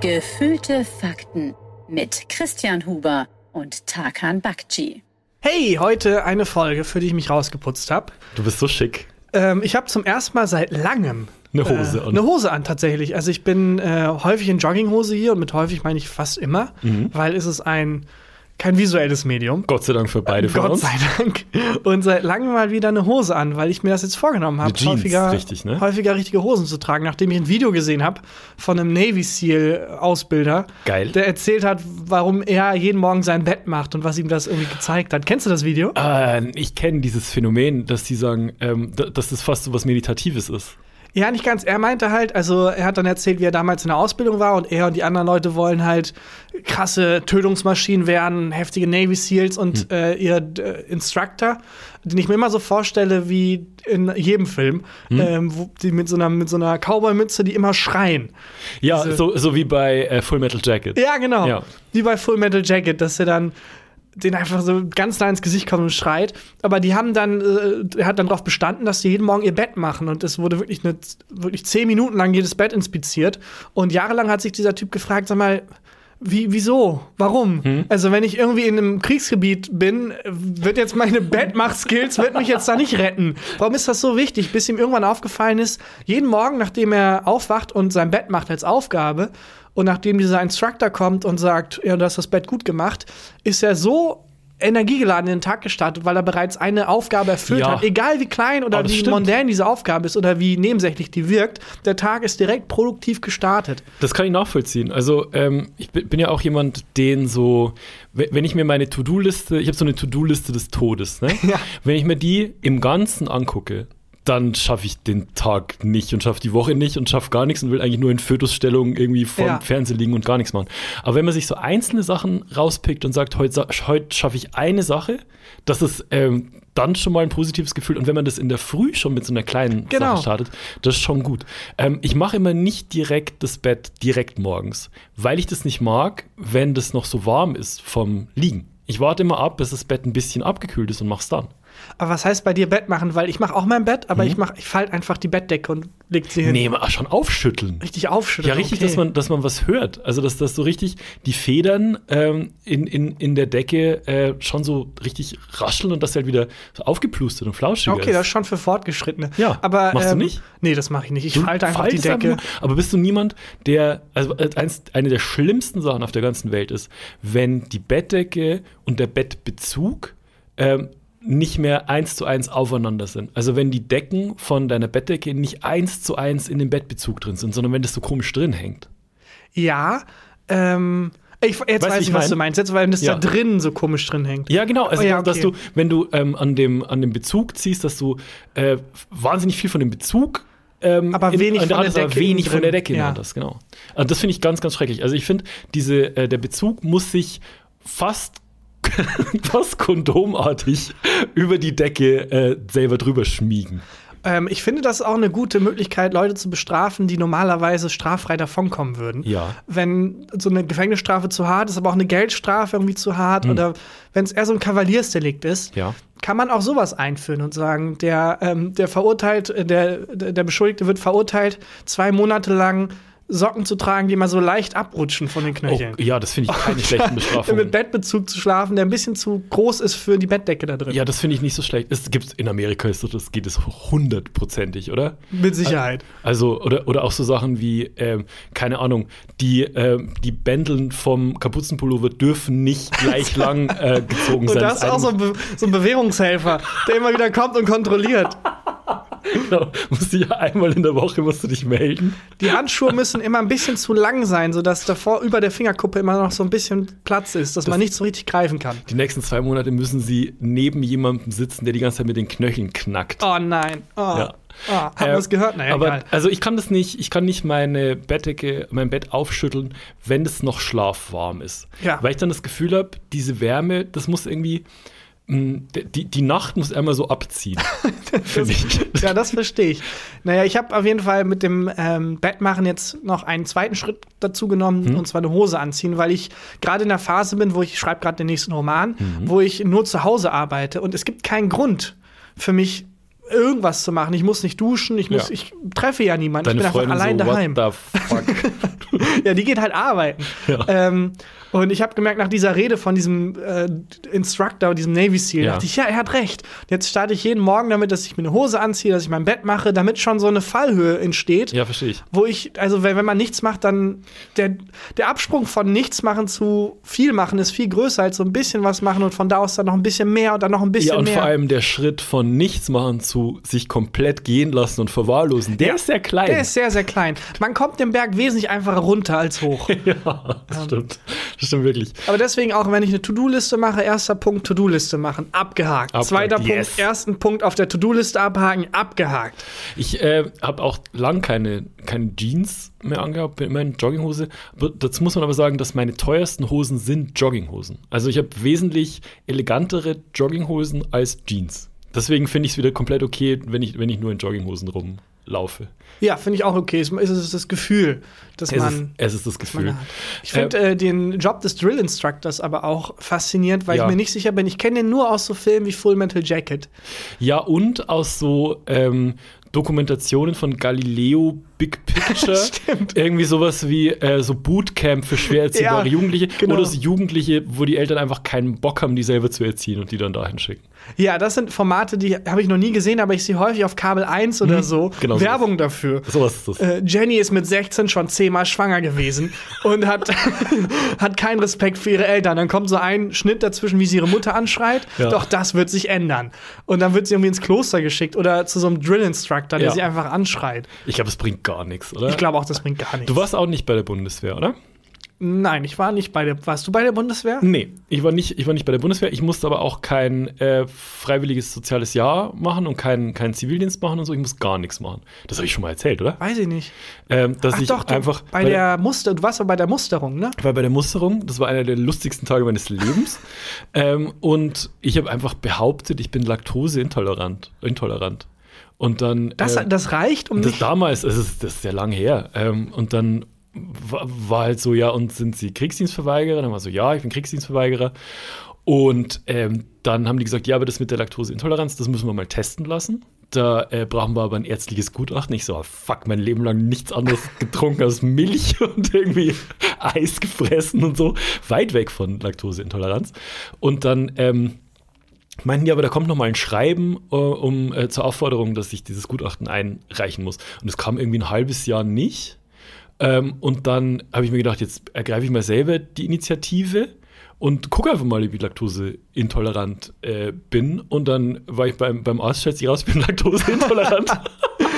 Gefühlte Fakten mit Christian Huber und Tarkan Bakci. Hey, heute eine Folge, für die ich mich rausgeputzt habe. Du bist so schick. Ähm, ich habe zum ersten Mal seit langem Eine Hose äh, an. Eine Hose an, tatsächlich. Also ich bin äh, häufig in Jogginghose hier und mit häufig meine ich fast immer, Mhm. weil es ist ein kein visuelles Medium. Gott sei Dank für beide von Gott uns. sei Dank. Und seit langem mal wieder eine Hose an, weil ich mir das jetzt vorgenommen habe, häufiger, richtig, ne? häufiger richtige Hosen zu tragen, nachdem ich ein Video gesehen habe von einem Navy SEAL-Ausbilder, der erzählt hat, warum er jeden Morgen sein Bett macht und was ihm das irgendwie gezeigt hat. Kennst du das Video? Äh, ich kenne dieses Phänomen, dass die sagen, ähm, da- dass das fast so was Meditatives ist. Ja, nicht ganz. Er meinte halt, also er hat dann erzählt, wie er damals in der Ausbildung war und er und die anderen Leute wollen halt krasse Tötungsmaschinen werden, heftige Navy Seals und äh, ihr äh, Instructor, den ich mir immer so vorstelle wie in jedem Film, ähm, wo die mit so einer, mit so einer Cowboy-Mütze, die immer schreien. Ja, Diese- so, so wie bei äh, Full Metal Jacket. Ja, genau. Ja. Wie bei Full Metal Jacket, dass er dann den einfach so ganz nah ins Gesicht kommt und schreit. Aber die haben dann, äh, er hat dann darauf bestanden, dass sie jeden Morgen ihr Bett machen. Und es wurde wirklich, eine, wirklich zehn Minuten lang jedes Bett inspiziert. Und jahrelang hat sich dieser Typ gefragt, sag mal, wie, wieso? Warum? Also, wenn ich irgendwie in einem Kriegsgebiet bin, wird jetzt meine Bettmach-Skills wird mich jetzt da nicht retten. Warum ist das so wichtig? Bis ihm irgendwann aufgefallen ist, jeden Morgen, nachdem er aufwacht und sein Bett macht als Aufgabe und nachdem dieser Instructor kommt und sagt, ja, du hast das Bett gut gemacht, ist er so energiegeladen in den Tag gestartet, weil er bereits eine Aufgabe erfüllt Ja. hat. Egal wie klein oder wie stimmt. mondän diese Aufgabe ist oder wie nebensächlich die wirkt, der Tag ist direkt produktiv gestartet. Das kann ich nachvollziehen. Also, ähm, ich bin, ja auch jemand, den so, we- wenn ich mir meine To-Do-Liste, ich habe so eine To-Do-Liste des Todes, ne? Ja. Wenn ich mir die im Ganzen angucke, dann schaffe ich den Tag nicht und schaffe die Woche nicht und schaffe gar nichts und will eigentlich nur in Fötusstellung irgendwie vor Ja. dem Fernseher liegen und gar nichts machen. Aber wenn man sich so einzelne Sachen rauspickt und sagt, heute, heute schaffe ich eine Sache, das ist ähm, dann schon mal ein positives Gefühl. Und wenn man das in der Früh schon mit so einer kleinen Genau. Sache startet, das ist schon gut. Ähm, ich mache immer nicht direkt das Bett direkt morgens, weil ich das nicht mag, wenn das noch so warm ist vom Liegen. Ich warte immer ab, bis das Bett ein bisschen abgekühlt ist und mach's dann. Aber was heißt bei dir Bett machen? Weil ich mache auch mein Bett, aber ich mach, ich falte einfach die Bettdecke und leg sie hin. Nee, schon aufschütteln. Richtig aufschütteln. Ja, richtig, okay. dass, man, dass man was hört. Also, dass das so richtig die Federn ähm, in, in, in der Decke äh, schon so richtig rascheln und dass sie halt wieder so aufgeplustert und flauschig Okay, ist. das ist schon für Fortgeschrittene. Ja. aber Machst du ähm, nicht? Nee, das mache ich nicht. Ich Du falte einfach die Decke. einfach aber bist du niemand, der, also äh, eins, eine der schlimmsten Sachen auf der ganzen Welt ist, wenn die Bettdecke und der Bettbezug ähm, nicht mehr eins zu eins aufeinander sind. Also wenn die Decken von deiner Bettdecke nicht eins zu eins in dem Bettbezug drin sind, sondern wenn das so komisch drin hängt. Ja, ähm, ich, jetzt Weißt weiß ich, ich was mein? du meinst. Jetzt, weil das Ja. da drin so komisch drin hängt. Ja, genau. Also, Oh ja, dass okay. du, wenn du ähm, an, dem, an dem Bezug ziehst, dass du äh, wahnsinnig viel von dem Bezug ähm, Aber wenig an von der Decke wenig von der. Decke Ja. ja. das, genau. Also das finde ich ganz, ganz schrecklich. Also ich finde, diese, äh, der Bezug muss sich fast fast kondomartig über die Decke äh, selber drüber schmiegen. Ähm, ich finde, das ist auch eine gute Möglichkeit, Leute zu bestrafen, die normalerweise straffrei davonkommen würden. Ja. Wenn so eine Gefängnisstrafe zu hart ist, aber auch eine Geldstrafe irgendwie zu hart oder wenn es eher so ein Kavaliersdelikt ist. Ja. kann man auch sowas einführen und sagen, der, ähm, der verurteilt, äh, der der Beschuldigte wird verurteilt, zwei Monate lang Socken zu tragen, die mal so leicht abrutschen von den Oh, Knöcheln. ja, das finde ich keine schlechten Bestrafungen. Mit Bettbezug zu schlafen, der ein bisschen zu groß ist für die Bettdecke da drin. Ja, das finde ich nicht so schlecht. Es gibt in Amerika ist so, das geht es hundertprozentig, oder? Mit Sicherheit. Also, oder, oder auch so Sachen wie, ähm, keine Ahnung, die, ähm, die Bändeln vom Kapuzenpullover dürfen nicht gleich lang äh, gezogen Und sein. das ist auch so ein, Be so ein Bewährungshelfer, der immer wieder kommt und kontrolliert. Genau, musst du ja einmal in der Woche musst du dich melden. Die Handschuhe müssen immer ein bisschen zu lang sein, sodass davor über der Fingerkuppe immer noch so ein bisschen Platz ist, dass man nicht so richtig greifen kann. Die nächsten zwei Monate müssen sie neben jemandem sitzen, der die ganze Zeit mit den Knöcheln knackt. Oh nein. Oh. Ja. Oh, haben wir Äh, das gehört? Naja, aber egal. also ich kann das nicht, ich kann nicht meine Bettdecke, mein Bett aufschütteln, wenn es noch schlafwarm ist. Ja. Weil ich dann das Gefühl habe, diese Wärme, das muss irgendwie, die, die Nacht muss einmal so abziehen. finde ich. Ja, das verstehe ich. Naja, ich habe auf jeden Fall mit dem ähm, Bettmachen jetzt noch einen zweiten Schritt dazu genommen, Mhm. und zwar eine Hose anziehen, weil ich gerade in der Phase bin, wo ich schreibe gerade den nächsten Roman, Mhm. wo ich nur zu Hause arbeite und es gibt keinen Grund für mich irgendwas zu machen. Ich muss nicht duschen, ich, muss, Ja. ich treffe ja niemanden. Deine ich bin einfach Freundin allein so, daheim. Ja, die geht halt arbeiten. Ja. Ähm, und ich habe gemerkt, nach dieser Rede von diesem äh, Instructor, diesem Navy SEAL, Ja. dachte ich, ja, er hat recht. Jetzt starte ich jeden Morgen damit, dass ich mir eine Hose anziehe, dass ich mein Bett mache, damit schon so eine Fallhöhe entsteht. ja, verstehe ich. Wo ich, also wenn, wenn man nichts macht, dann der, der Absprung von nichts machen zu viel machen ist viel größer als so ein bisschen was machen und von da aus dann noch ein bisschen mehr und dann noch ein bisschen Ja, und mehr. vor allem der Schritt von nichts machen zu sich komplett gehen lassen und verwahrlosen, der Ja, ist sehr klein. der ist sehr, sehr klein. Man kommt den Berg wesentlich einfacher runter als hoch. ja, das stimmt. Das stimmt wirklich. Aber deswegen auch, wenn ich eine To-Do-Liste mache, erster Punkt To-Do-Liste machen, abgehakt. Abgehakt, Zweiter yes. Punkt, ersten Punkt auf der To-Do-Liste abhaken, abgehakt. Ich äh, habe auch lang keine, keine Jeans mehr angehabt, bin immer in Jogginghose. Aber Dazu muss man aber sagen, dass meine teuersten Hosen sind Jogginghosen. Also ich habe wesentlich elegantere Jogginghosen als Jeans. Deswegen finde ich es wieder komplett okay, wenn ich, wenn ich nur in Jogginghosen rumlaufe. Ja, finde ich auch okay. Es ist- ist das Gefühl, dass Es ist, man. es ist das Gefühl. Ich finde äh, den Job des Drill Instructors aber auch faszinierend, weil Ja. ich mir nicht sicher bin. Ich kenne den nur aus so Filmen wie Full Metal Jacket. Ja, und aus so ähm, Dokumentationen von Galileo Big Picture. Stimmt. Irgendwie sowas wie äh, so Bootcamp für schwer erziehbare Ja, Jugendliche. genau. Oder so Jugendliche, wo die Eltern einfach keinen Bock haben, die selber zu erziehen und die dann dahin schicken. Ja, das sind Formate, die habe ich noch nie gesehen, aber ich sehe häufig auf Kabel 1 oder so genau so. Werbung dafür. Sowas ist das. Äh, Jenny ist mit 16 schon zehnmal schwanger gewesen und hat, hat keinen Respekt für ihre Eltern. Dann kommt so ein Schnitt dazwischen, wie sie ihre Mutter anschreit. Ja. Doch das wird sich ändern. Und dann wird sie irgendwie ins Kloster geschickt oder zu so einem Drill-Instructor, der Ja. sie einfach anschreit. Ich glaube, es bringt gar nichts, oder? Ich glaube auch, das bringt gar nichts. Du warst auch nicht bei der Bundeswehr, oder? Nein, ich war nicht bei der. Warst du bei der Bundeswehr? Nee, ich war nicht, ich war nicht bei der Bundeswehr. Ich musste aber auch kein äh, freiwilliges soziales Jahr machen und keinen keinen Zivildienst machen und so. Ich muss gar nichts machen. Das habe ich schon mal erzählt, oder? Weiß ich nicht. Ähm, dass Ach ich doch, du, einfach bei der Muster, du warst aber bei der Musterung, ne? Ich war bei der Musterung, das war einer der lustigsten Tage meines Lebens. ähm, und ich habe einfach behauptet, ich bin laktoseintolerant. Intolerant. Und dann. Das, äh, das reicht, um das damals, es ist, das ist sehr lang her. Ähm, und dann war, war halt so, ja, und sind Sie Kriegsdienstverweigerer? Dann war so, ja, ich bin Kriegsdienstverweigerer. Und ähm, dann haben die gesagt, ja, aber das mit der Laktoseintoleranz, das müssen wir mal testen lassen. Da äh, brauchen wir aber ein ärztliches Gutachten. Ich so, ah, fuck, mein Leben lang nichts anderes getrunken als Milch und irgendwie Eis gefressen und so. Weit weg von Laktoseintoleranz. Und dann ähm, meinten die aber, da kommt noch mal ein Schreiben äh, um, äh, zur Aufforderung, dass ich dieses Gutachten einreichen muss. Und es kam irgendwie ein halbes Jahr nicht. Ähm, und dann habe ich mir gedacht, jetzt ergreife ich mal selber die Initiative und gucke einfach mal, ich laktoseintolerant äh, bin. Und dann war ich beim, beim Arzt, stellt sich raus, ich bin laktoseintolerant.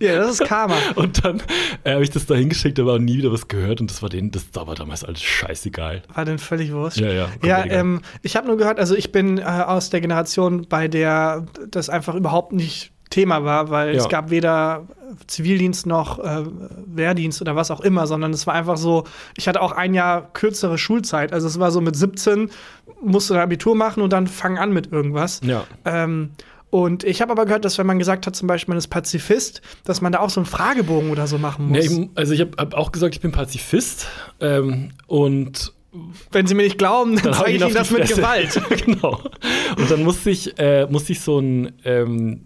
Ja, das ist Karma. und dann äh, habe ich das da hingeschickt, da war nie wieder was gehört. Und das war denen, das da war damals alles scheißegal. War denn völlig wurscht? Ja, ja, Ja, ähm, ich habe nur gehört, also ich bin äh, aus der Generation, bei der das einfach überhaupt nicht Thema war, weil Ja. es gab weder Zivildienst noch äh, Wehrdienst oder was auch immer, sondern es war einfach so, ich hatte auch ein Jahr kürzere Schulzeit. Also es war so mit 17 musste ein Abitur machen und dann fang an mit irgendwas. Ja. Ähm, und ich habe aber gehört, dass wenn man gesagt hat, zum Beispiel man ist Pazifist, dass man da auch so einen Fragebogen oder so machen muss. Nee, also ich habe hab auch gesagt, ich bin Pazifist. Ähm, und wenn Sie mir nicht glauben, dann, zeige ich ihn Ihnen das mit. Gewalt. genau. Und dann musste ich, äh, musste ich so ein, ähm,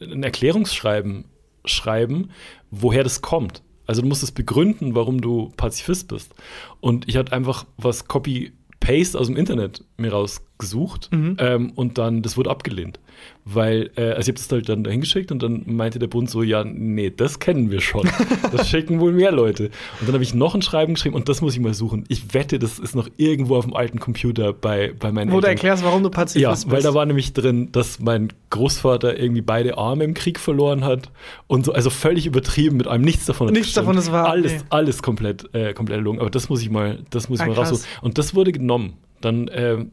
ein Erklärungsschreiben schreiben, woher das kommt. Also du musst es begründen, warum du Pazifist bist. Und ich hatte einfach was Copy-Paste aus dem Internet mir rausgesucht Mhm. ähm, und dann, das wurde abgelehnt. Weil, äh, also ich habe das halt dann dahin geschickt und dann meinte der Bund so, ja, nee, das kennen wir schon. Das schicken wohl mehr Leute. Und dann habe ich noch ein Schreiben geschrieben und das muss ich mal suchen. Ich wette, das ist noch irgendwo auf dem alten Computer bei, bei meinen Wo du Eltern. erklärst, warum du Pazifist Ja, bist. weil da war nämlich drin, dass mein Großvater irgendwie beide Arme im Krieg verloren hat und so, also völlig übertrieben mit einem nichts davon. hat Nichts davon ist wahr, Alles, nee. alles komplett, äh, komplett erlogen. Aber das muss ich mal, das muss ich Ah, mal raussuchen. Und das wurde genommen. Dann, äh,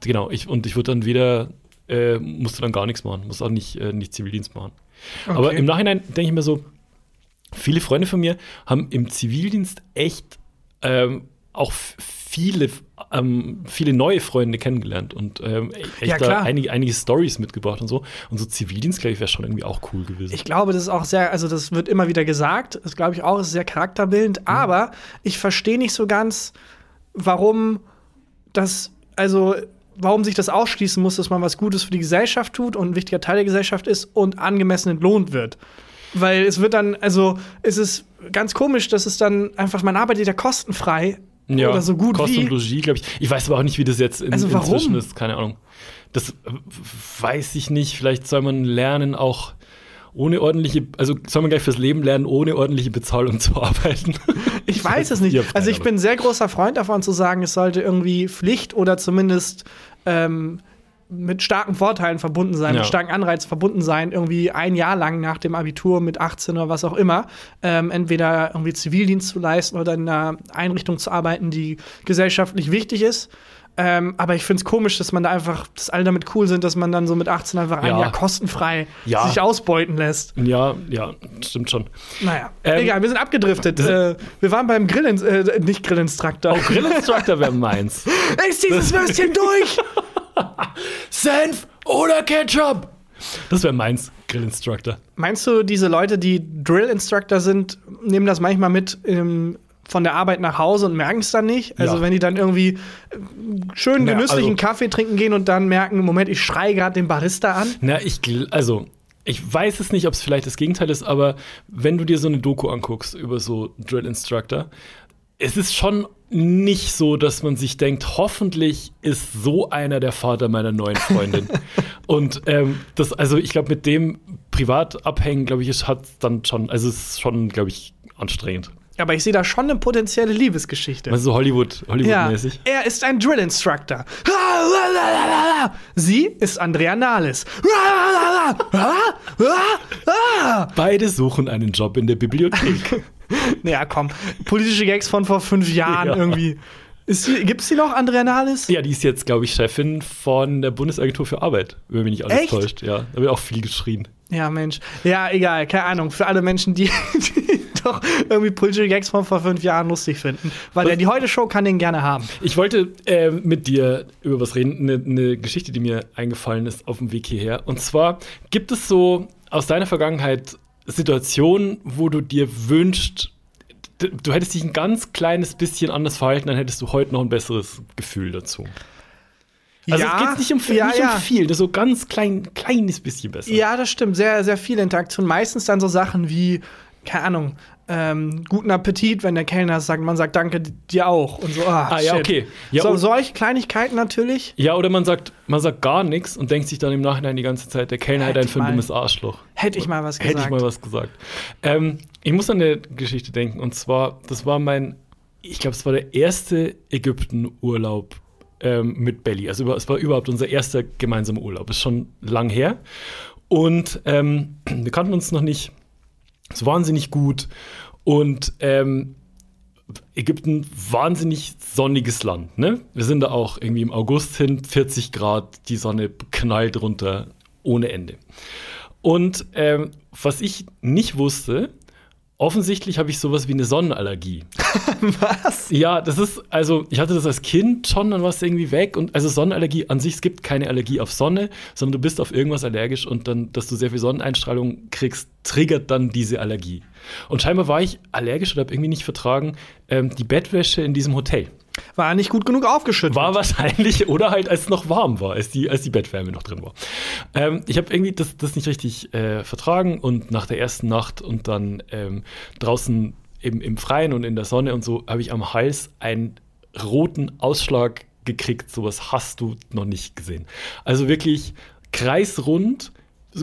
genau, ich, und ich wurde dann wieder, äh, musste dann gar nichts machen, musste auch nicht, äh, nicht Zivildienst machen. Aber Okay. im Nachhinein denke ich mir so, viele Freunde von mir haben im Zivildienst echt ähm, auch viele, ähm, viele neue Freunde kennengelernt und ähm, echt Ja, da einige, einige Stories mitgebracht und so. Und so Zivildienst, glaube ich, wäre schon irgendwie auch cool gewesen. Ich glaube, das ist auch sehr, also das wird immer wieder gesagt, das glaube ich auch, ist sehr charakterbildend, Mhm. aber ich verstehe nicht so ganz, warum das, also warum sich das ausschließen muss, dass man was Gutes für die Gesellschaft tut und ein wichtiger Teil der Gesellschaft ist und angemessen entlohnt wird. Weil es wird dann, also es ist ganz komisch, dass es dann einfach, man arbeitet ja kostenfrei Ja, oder so gut Kost wie. und Logis, glaube ich. Ich weiß aber auch nicht, wie das jetzt in, Also warum? inzwischen ist. Keine Ahnung. Das weiß ich nicht. Vielleicht soll man lernen, auch ohne ordentliche, also soll man gleich fürs Leben lernen, ohne ordentliche Bezahlung zu arbeiten. Ich weiß es nicht. Also ich bin ein sehr großer Freund davon zu sagen, es sollte irgendwie Pflicht oder zumindest ähm, mit starken Vorteilen verbunden sein, Ja. mit starken Anreizen verbunden sein, irgendwie ein Jahr lang nach dem Abitur mit 18 oder was auch immer, ähm, entweder irgendwie Zivildienst zu leisten oder in einer Einrichtung zu arbeiten, die gesellschaftlich wichtig ist. Ähm, aber ich finde es komisch, dass man da einfach, dass alle damit cool sind, dass man dann so mit 18 einfach ein Ja. Jahr kostenfrei Ja. sich ausbeuten lässt. ja, ja, stimmt schon. Naja, Ähm, egal, wir sind abgedriftet. Äh, wir waren beim Grillen, äh, nicht Grillinstruktor. Oh, Grillinstructor wäre meins. Ist dieses Würstchen durch? Senf oder Ketchup? Das wäre meins, Grillinstructor. Meinst du, diese Leute, die Drill-Instructor sind, nehmen das manchmal mit ähm, von der Arbeit nach Hause und merken es dann nicht? Also, Ja. wenn die dann irgendwie äh, schön Ja, genüsslichen also- Kaffee trinken gehen und dann merken, Moment, ich schreie gerade den Barista an? Na, ich, also, ich weiß es nicht, ob es vielleicht das Gegenteil ist, aber wenn du dir so eine Doku anguckst über so Drill Instructor, es ist schon nicht so, dass man sich denkt, hoffentlich ist so einer der Vater meiner neuen Freundin. Und ähm, das, also ich glaube, mit dem privat abhängen, glaube ich, ist- hat dann schon, also es ist schon, glaube ich, anstrengend. Aber ich sehe da schon eine potenzielle Liebesgeschichte. Also so Hollywood, Ja, Hollywood-mäßig. er ist ein Drill-Instructor. Sie ist Andrea Nahles. Beide suchen einen Job in der Bibliothek. Naja, komm. Politische Gags von vor fünf Jahren Ja. irgendwie. Die, gibt's die noch, Andrea Nahles? ja, die ist jetzt, glaube ich, Chefin von der Bundesagentur für Arbeit, wenn mich nicht alles Echt? täuscht. Ja, da wird auch viel geschrien. Ja, Mensch. Ja, egal, keine Ahnung. Für alle Menschen, die, die doch irgendwie politische Gags von vor fünf Jahren lustig finden. Weil der die Heute-Show kann den gerne haben. Ich wollte äh, mit dir über was reden, eine ne Geschichte, die mir eingefallen ist auf dem Weg hierher. Und zwar gibt es so aus deiner Vergangenheit Situationen, wo du dir wünschst, du hättest dich ein ganz kleines bisschen anders verhalten, dann hättest du heute noch ein besseres Gefühl dazu. Also es geht nicht um, viel- ja, nicht ja. um viel, das ist so ganz klein, kleines bisschen besser. Ja, das stimmt. Sehr, sehr viele Interaktionen. Meistens dann so Sachen wie, keine Ahnung, ähm, guten Appetit, wenn der Kellner sagt, man sagt Danke dir auch. Und so, ah, Ah, ja, shit. okay. Ja, so, solche Kleinigkeiten natürlich. Ja, oder man sagt, man sagt gar nichts und denkt sich dann im Nachhinein die ganze Zeit, der Kellner hat Hätte ein ich für ein dummes Arschloch. Hätte ich mal was Hätte gesagt. ich mal was gesagt. Ähm, ich muss an eine Geschichte denken. Und zwar, das war mein, ich glaube, es war der erste Ägypten-Urlaub ähm, mit Belly. Also es war überhaupt unser erster gemeinsamer Urlaub. Ist schon lang her. Und ähm, wir kannten uns noch nicht so wahnsinnig gut. Und ähm, Ägypten, wahnsinnig sonniges Land. Ne? Wir sind da auch irgendwie im August hin, 40 Grad, die Sonne knallt runter ohne Ende. Und ähm, was ich nicht wusste, offensichtlich habe ich sowas wie eine Sonnenallergie. Was? Ja, das ist, also ich hatte das als Kind schon, dann war es irgendwie weg. Und also Sonnenallergie an sich, es gibt keine Allergie auf Sonne, sondern du bist auf irgendwas allergisch und dann, dass du sehr viel Sonneneinstrahlung kriegst, triggert dann diese Allergie. Und scheinbar war ich allergisch oder habe irgendwie nicht vertragen ähm, die Bettwäsche in diesem Hotel. War nicht gut genug aufgeschüttet. War wahrscheinlich, oder halt als es noch warm war, als die, als die Bettwärme noch drin war. Ähm, ich habe irgendwie das, das nicht richtig äh, vertragen und nach der ersten Nacht und dann ähm, draußen im, im Freien und in der Sonne und so habe ich am Hals einen roten Ausschlag gekriegt. Sowas hast du noch nicht gesehen. Also wirklich kreisrund,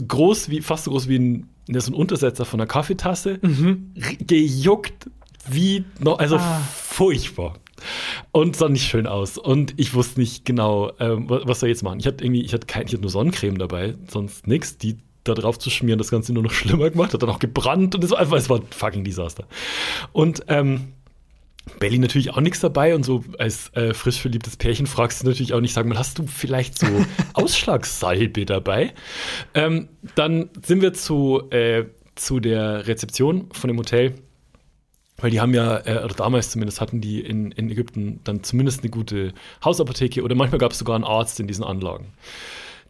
groß wie, fast so groß wie ein, das ist ein Untersetzer von einer Kaffeetasse, r- gejuckt wie noch, also Ah. furchtbar. Und sah nicht schön aus. Und ich wusste nicht genau, ähm, wa- was soll ich jetzt machen. Ich hatte irgendwie, ich hatte, kein, ich hatte nur Sonnencreme dabei, sonst nichts. Die da drauf zu schmieren, das Ganze nur noch schlimmer gemacht, hat dann auch gebrannt und es war einfach, es war ein fucking Desaster. Und ähm, Belly natürlich auch nichts dabei und so als äh, frisch verliebtes Pärchen fragst du natürlich auch nicht, sag mal, hast du vielleicht so Ausschlagssalbe dabei? Ähm, dann sind wir zu, äh, zu der Rezeption von dem Hotel, weil die haben ja, äh, oder damals zumindest hatten die in, in Ägypten dann zumindest eine gute Hausapotheke oder manchmal gab es sogar einen Arzt in diesen Anlagen.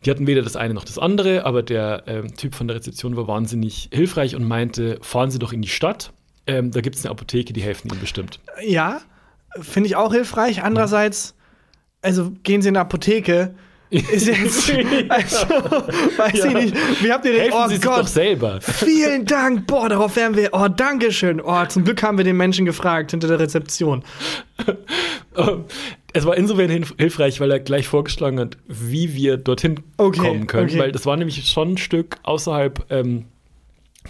Die hatten weder das eine noch das andere, aber der ähm, Typ von der Rezeption war wahnsinnig hilfreich und meinte, fahren Sie doch in die Stadt. Ähm, da gibt es eine Apotheke, die helfen Ihnen bestimmt. Ja, finde ich auch hilfreich. Andererseits, also gehen Sie in die Apotheke. Ist jetzt, also, weiß Ja. ich nicht. Wie habt ihr den, Helfen oh Sie Gott, doch selber. vielen Dank, boah, darauf wären wir, oh, Dankeschön. Oh, zum Glück haben wir den Menschen gefragt hinter der Rezeption. Ähm, Es war insofern hilf- hilfreich, weil er gleich vorgeschlagen hat, wie wir dorthin Okay, kommen können. okay. Weil das war nämlich schon ein Stück außerhalb ähm,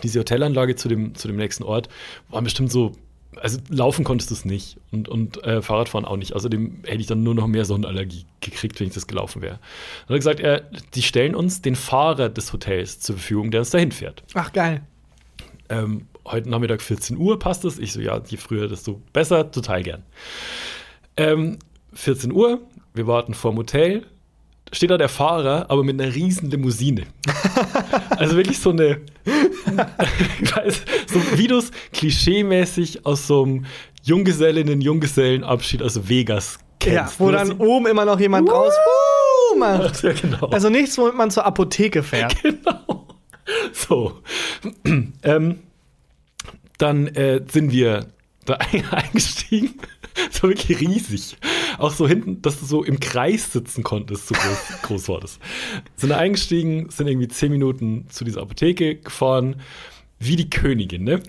diese Hotelanlage zu dem, zu dem nächsten Ort. War bestimmt so, also laufen konntest du es nicht und, und äh, Fahrradfahren auch nicht. Außerdem hätte ich dann nur noch mehr Sonnenallergie gekriegt, wenn ich das gelaufen wäre. Dann hat er gesagt, er, die stellen uns den Fahrer des Hotels zur Verfügung, der uns dahin fährt. Ach, geil. ähm, heute Nachmittag 14 Uhr passt es. Ich so, ja, je früher, desto besser, total gern. Ähm, 14 Uhr, wir warten vorm Hotel. Steht da der Fahrer, aber mit einer riesen Limousine. also wirklich so eine, ich weiß, so es klischeemäßig aus so einem Junggesellinnen, Junggesellenabschied aus Vegas kennst. Ja, wo Nur, dann oben immer noch jemand raus Wuh macht. ja, genau. Also nichts, womit man zur Apotheke fährt. So. ähm, dann äh, sind wir da ein- eingestiegen. War wirklich riesig. Auch so hinten, dass du so im Kreis sitzen konntest, so groß, groß war das. Sind da eingestiegen, sind irgendwie zehn Minuten zu dieser Apotheke gefahren, wie die Königin, ne?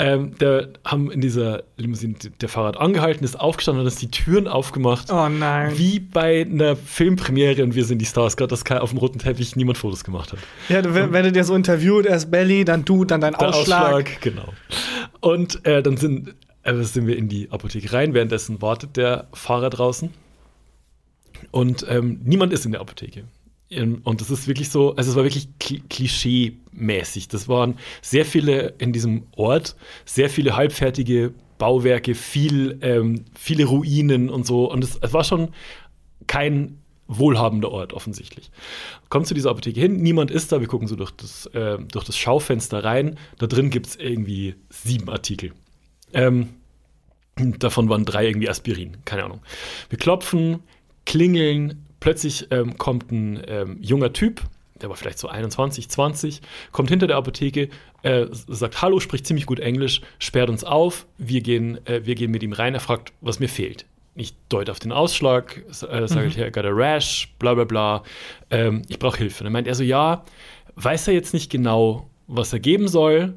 Ähm, da haben in dieser Limousine der Fahrrad angehalten, ist aufgestanden und hat die Türen aufgemacht. Oh nein. Wie bei einer Filmpremiere und wir sind die Stars, gerade dass auf dem roten Teppich niemand Fotos gemacht hat. Ja, du, wenn, wenn du dir so interviewt, erst Belly, dann du, dann dein Der Ausschlag. genau. Und äh, dann sind, äh, sind wir in die Apotheke rein. Währenddessen wartet der Fahrer draußen. Und ähm, niemand ist in der Apotheke. Ähm, Und das ist wirklich so, also es war wirklich kli- klischee-mäßig. Das waren sehr viele in diesem Ort, sehr viele halbfertige Bauwerke, viel, ähm, viele Ruinen und so. Und es, es war schon kein wohlhabender Ort offensichtlich. Kommt zu dieser Apotheke hin, niemand ist da, wir gucken so durch das, äh, durch das Schaufenster rein. Da drin gibt es irgendwie sieben Artikel. Ähm, davon waren drei irgendwie Aspirin, keine Ahnung. Wir klopfen, klingeln, plötzlich ähm, kommt ein ähm, junger Typ, der war vielleicht so 21, 20, kommt hinter der Apotheke, äh, sagt Hallo, spricht ziemlich gut Englisch, sperrt uns auf, wir gehen, äh, wir gehen mit ihm rein, er fragt, was mir fehlt. Ich deute auf den Ausschlag, äh, sage ich, I got a rash, bla bla bla, ähm, ich brauche Hilfe. Und dann meint er so, ja, weiß er jetzt nicht genau, was er geben soll,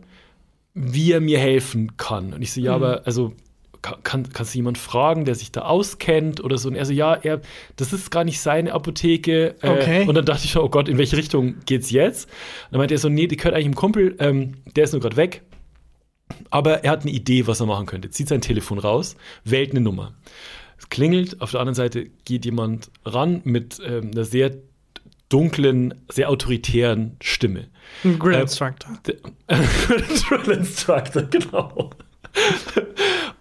wie er mir helfen kann. Und ich so, ja, aber also kann, kann, kannst du jemand fragen, der sich da auskennt oder so? Und er so, ja, er, das ist gar nicht seine Apotheke. Äh, Okay. Und dann dachte ich oh Gott, in welche Richtung geht's jetzt? Und dann meinte er so, nee, die gehört eigentlich einem Kumpel, ähm, der ist nur gerade weg. Aber er hat eine Idee, was er machen könnte. Zieht sein Telefon raus, wählt eine Nummer. Es klingelt, auf der anderen Seite geht jemand ran mit ähm, einer sehr dunklen, sehr autoritären Stimme. Ein Grill Äh, Instructor. Der- Drill Instructor, genau.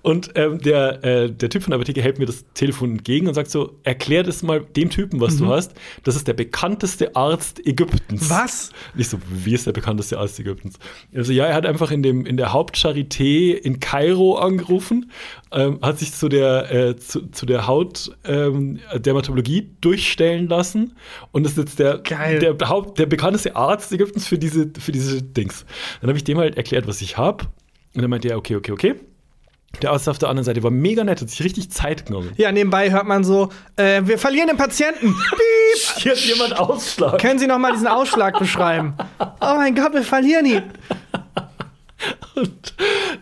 Und ähm, der, äh, der Typ von der Apotheke hält mir das Telefon entgegen und sagt so: Erklär das mal dem Typen, was du hast. Das ist der bekannteste Arzt Ägyptens. Was? Nicht so, wie ist der bekannteste Arzt Ägyptens? Also, ja, er hat einfach in, dem, in der Hauptcharité in Kairo angerufen, ähm, hat sich zu der, äh, zu, zu der Hautdermatologie durchstellen lassen und ist jetzt der, Geil. der, Haupt, der bekannteste Arzt Ägyptens für diese, für diese Dings. Dann habe ich dem halt erklärt, was ich habe. Und dann meinte er, okay, okay, okay. Der Arzt auf der anderen Seite war mega nett, hat sich richtig Zeit genommen. Ja, nebenbei hört man so, äh, wir verlieren den Patienten. Piep. Hier hat jemand Ausschlag. Können Sie noch mal diesen Ausschlag beschreiben? Oh mein Gott, wir verlieren ihn.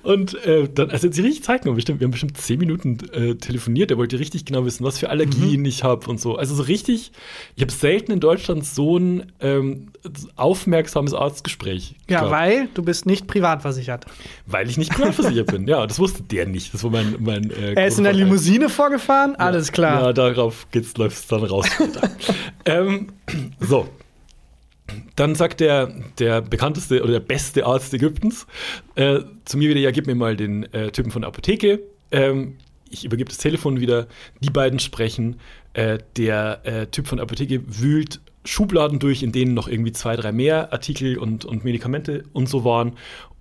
Und, äh, dann, also sie richtig Zeit genommen. Bestimmt, wir haben bestimmt zehn Minuten äh, telefoniert. Er wollte richtig genau wissen, was für Allergien ich habe und so. Also so richtig, ich habe selten in Deutschland so ein ähm, aufmerksames Arztgespräch. Ja, gehabt. weil du bist nicht privat versichert. Weil ich nicht privatversichert bin. Ja, das wusste der nicht. Das war mein. mein äh, Er ist in der Limousine vorgefahren, alles klar. Ja, darauf läuft es dann raus. ähm, so. Dann sagt der, der bekannteste oder der beste Arzt Ägyptens äh, zu mir wieder: Ja, gib mir mal den äh, Typen von der Apotheke. Ähm, ich übergebe das Telefon wieder. Die beiden sprechen. Äh, der äh, Typ von der Apotheke wühlt Schubladen durch, in denen noch irgendwie zwei, drei mehr Artikel und, und Medikamente und so waren.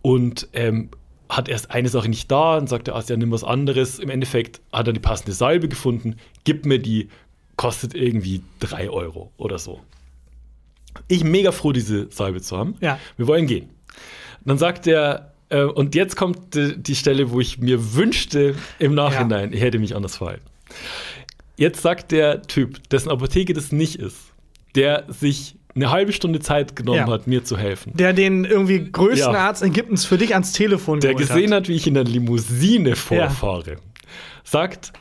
Und ähm, hat erst eine Sache nicht da und sagt der Arzt, ja, nimm was anderes. Im Endeffekt hat er die passende Salbe gefunden, gib mir die, kostet irgendwie drei Euro oder so. Ich mega froh, diese Salbe zu haben. Ja. Wir wollen gehen. Dann sagt er, äh, und jetzt kommt die, die Stelle, wo ich mir wünschte im Nachhinein, ich hätte mich anders verhalten. jetzt sagt der Typ, dessen Apotheke das nicht ist, der sich eine halbe Stunde Zeit genommen Ja. hat, mir zu helfen. Der den irgendwie größten Ja. Arzt Ägyptens für dich ans Telefon der geholt gesehen hat. hat, wie ich in der Limousine vorfahre, sagt,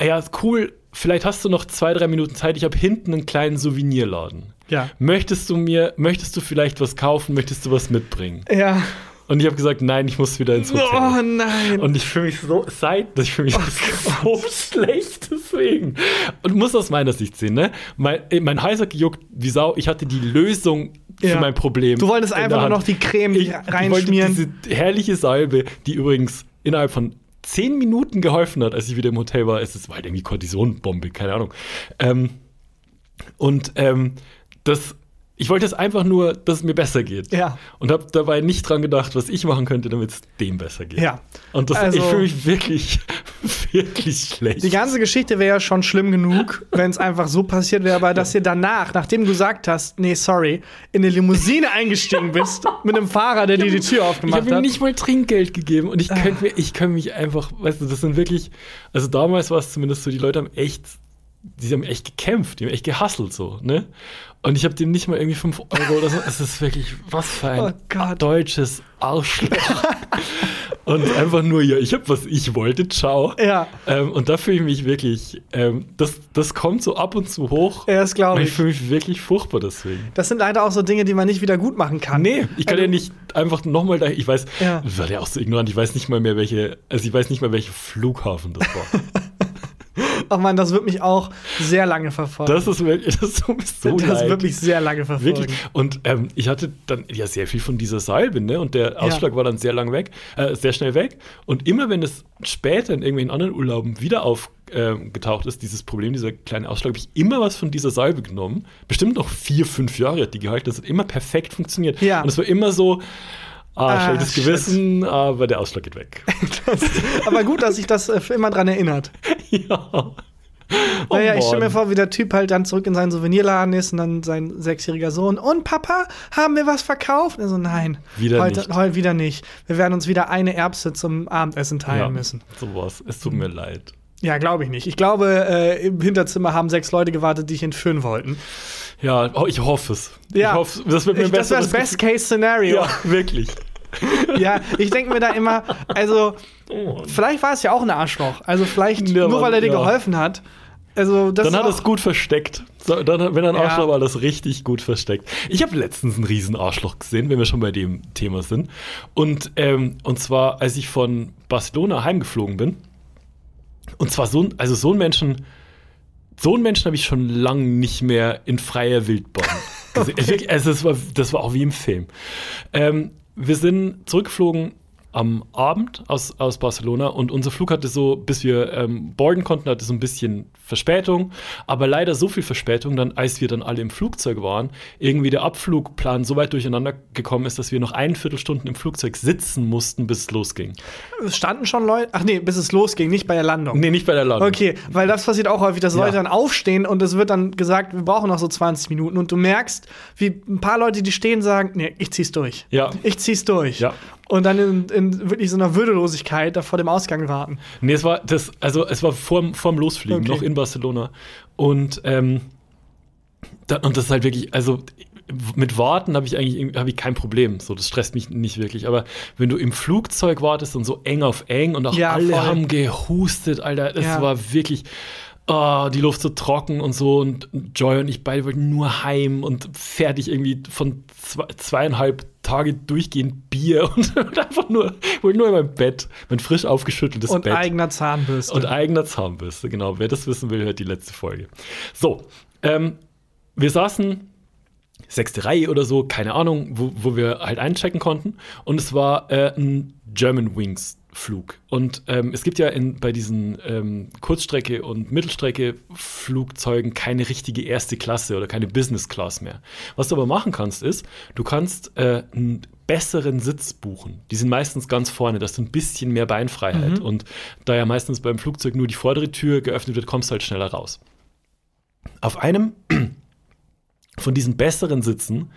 ja, ist cool, vielleicht hast du noch zwei, drei Minuten Zeit, ich habe hinten einen kleinen Souvenirladen. Ja. Möchtest du mir, möchtest du vielleicht was kaufen, möchtest du was mitbringen? Ja. Und ich habe gesagt, nein, ich muss wieder ins Hotel. Oh nein. Und ich fühle mich so, seit, ich fühle mich so schlecht deswegen. Und muss aus meiner Sicht sehen, ne? Mein, äh, mein Hals hat gejuckt wie Sau. Ich hatte die Lösung für Ja. mein Problem. Du wolltest in einfach nur noch die Creme ich, ich wollte reinschmieren. diese herrliche Salbe, die übrigens innerhalb von zehn Minuten geholfen hat, als ich wieder im Hotel war. Es ist- war halt irgendwie Kortisonbombe, keine Ahnung. Ähm, und ähm, das, ich wollte es einfach nur, dass es mir besser geht. Ja. Und habe dabei nicht dran gedacht, was ich machen könnte, damit es dem besser geht. Ja. Und das, Also- ich fühle mich wirklich, wirklich schlecht. Die ganze Geschichte wäre ja schon schlimm genug, wenn es einfach so passiert wäre, aber dass ihr danach, nachdem du gesagt hast, nee, sorry, in eine Limousine eingestiegen bist mit einem Fahrer, der dir die Tür ich aufgemacht habe ihm hat. nicht mal Trinkgeld gegeben und ich könnte mir, ich könnte mich einfach, weißt du, das sind wirklich, also damals war es zumindest so, die Leute haben echt, die haben echt gekämpft, die haben echt gehasselt so, ne? Und ich habe dem nicht mal irgendwie 5 Euro oder so. Es ist wirklich, was für ein Oh deutsches Arschloch. und einfach nur, ja, ich habe was ich wollte, ciao. Ja. Ähm, und da fühle ich mich wirklich, ähm, das, das kommt so ab und zu hoch. Ja, das glaube Und ich ich. fühle mich wirklich furchtbar deswegen. Das sind leider auch so Dinge, die man nicht wieder gut machen kann. Nee, ich kann Also- ja nicht einfach nochmal da, ich weiß, Ja. war ja auch so ignorant, ich weiß nicht mal mehr, welche, also ich weiß nicht mal, welcher Flughafen das war. Ach man, das wird mich auch sehr lange verfolgen. Das ist wirklich, das mir so das leid. wirklich sehr lange verfolgen. Wirklich. Und ähm, ich hatte dann ja sehr viel von dieser Salbe, ne? Und der Ausschlag war dann sehr lang weg, äh, sehr schnell weg. Und immer wenn es später in irgendwelchen anderen Urlauben wieder aufgetaucht ist, dieses Problem, dieser kleine Ausschlag, habe ich immer was von dieser Salbe genommen. Bestimmt noch vier, fünf Jahre hat die gehalten. Das hat immer perfekt funktioniert. Ja. Und es war immer so, ah, Ah, schlechtes shit. Gewissen, aber der Ausschlag geht weg. Aber gut, dass sich das äh, für immer dran erinnert. ja. Oh naja, ich stelle mir Mann. vor, wie der Typ halt dann zurück in seinen Souvenirladen ist und dann sein sechsjähriger Sohn. Und Papa, haben wir was verkauft? Er so, nein. Wieder heute, nicht. Heute wieder nicht. Wir werden uns wieder eine Erbse zum Abendessen teilen ja, müssen. Sowas. Es tut mir leid. Ja, glaube ich nicht. Ich glaube, äh, im Hinterzimmer haben sechs Leute gewartet, die ich entführen wollten. Ja, oh, ich hoffe es. Ja. Ich hoffe, das wird mir Ich, das wäre das Best-Case-Szenario. Ja, wirklich. Ja, ich denke mir da immer, also, Oh. vielleicht war es ja auch ein Arschloch. Also, vielleicht Ja, nur, weil er dir ja. geholfen hat. Also, das Dann hat er es gut versteckt. So, dann, wenn er ein Ja. Arschloch war, das richtig gut versteckt. Ich habe letztens einen riesen Arschloch gesehen, wenn wir schon bei dem Thema sind. Und, ähm, und zwar, als ich von Barcelona heimgeflogen bin. Und zwar so ein, also so ein Menschen, so einen Menschen habe ich schon lange nicht mehr in freier Wildbahn gesehen. Es wirklich- Also das war, das war auch wie im Film. Ähm, wir sind zurückgeflogen am Abend aus, aus Barcelona und unser Flug hatte so, bis wir ähm, boarden konnten, hatte so ein bisschen Verspätung, aber leider so viel Verspätung, dann als wir dann alle im Flugzeug waren, irgendwie der Abflugplan so weit durcheinander gekommen ist, dass wir noch ein Viertelstunden im Flugzeug sitzen mussten, bis es losging. Es standen schon Leute. Ach nee, bis es losging, nicht bei der Landung. Nee, nicht bei der Landung. Okay, weil das passiert auch häufig, dass Ja. Leute dann aufstehen und es wird dann gesagt, wir brauchen noch so 20 Minuten und du merkst, wie ein paar Leute, die stehen, sagen, nee, ich zieh's durch. Ja. Ich zieh's durch. Ja. Und dann in, in wirklich so einer Würdelosigkeit da vor dem Ausgang warten. Nee, es war das, also es war vorm, vorm Losfliegen, Okay. noch in Barcelona. Und, ähm, da, und das ist halt wirklich, also mit Warten habe ich eigentlich habe ich kein Problem. So, das stresst mich nicht wirklich. Aber wenn du im Flugzeug wartest und so eng auf eng und auch Ja, alle voll. haben gehustet, Alter, das Ja. war wirklich. ah, die Luft so trocken und so und Joy und ich beide wollten nur heim und fertig irgendwie von zwei, zweieinhalb Tage durchgehend Bier und einfach nur, wollten nur in meinem Bett, mein frisch aufgeschütteltes Und Bett. eigener Zahnbürste. Und eigener Zahnbürste, genau. Wer das wissen will, hört die letzte Folge. So, ähm, wir saßen sechste Reihe oder so, keine Ahnung, wo, wo wir halt einchecken konnten. Und es war äh, ein German Wings Flug. Und ähm, es gibt ja in, bei diesen ähm, Kurzstrecke- und Mittelstrecke-Flugzeugen keine richtige erste Klasse oder keine Business Class mehr. Was du aber machen kannst, ist, du kannst äh, einen besseren Sitz buchen. Die sind meistens ganz vorne, dass du ein bisschen mehr Beinfreiheit. Und da ja meistens beim Flugzeug nur die vordere Tür geöffnet wird, kommst du halt schneller raus. Auf einem von diesen besseren Sitzen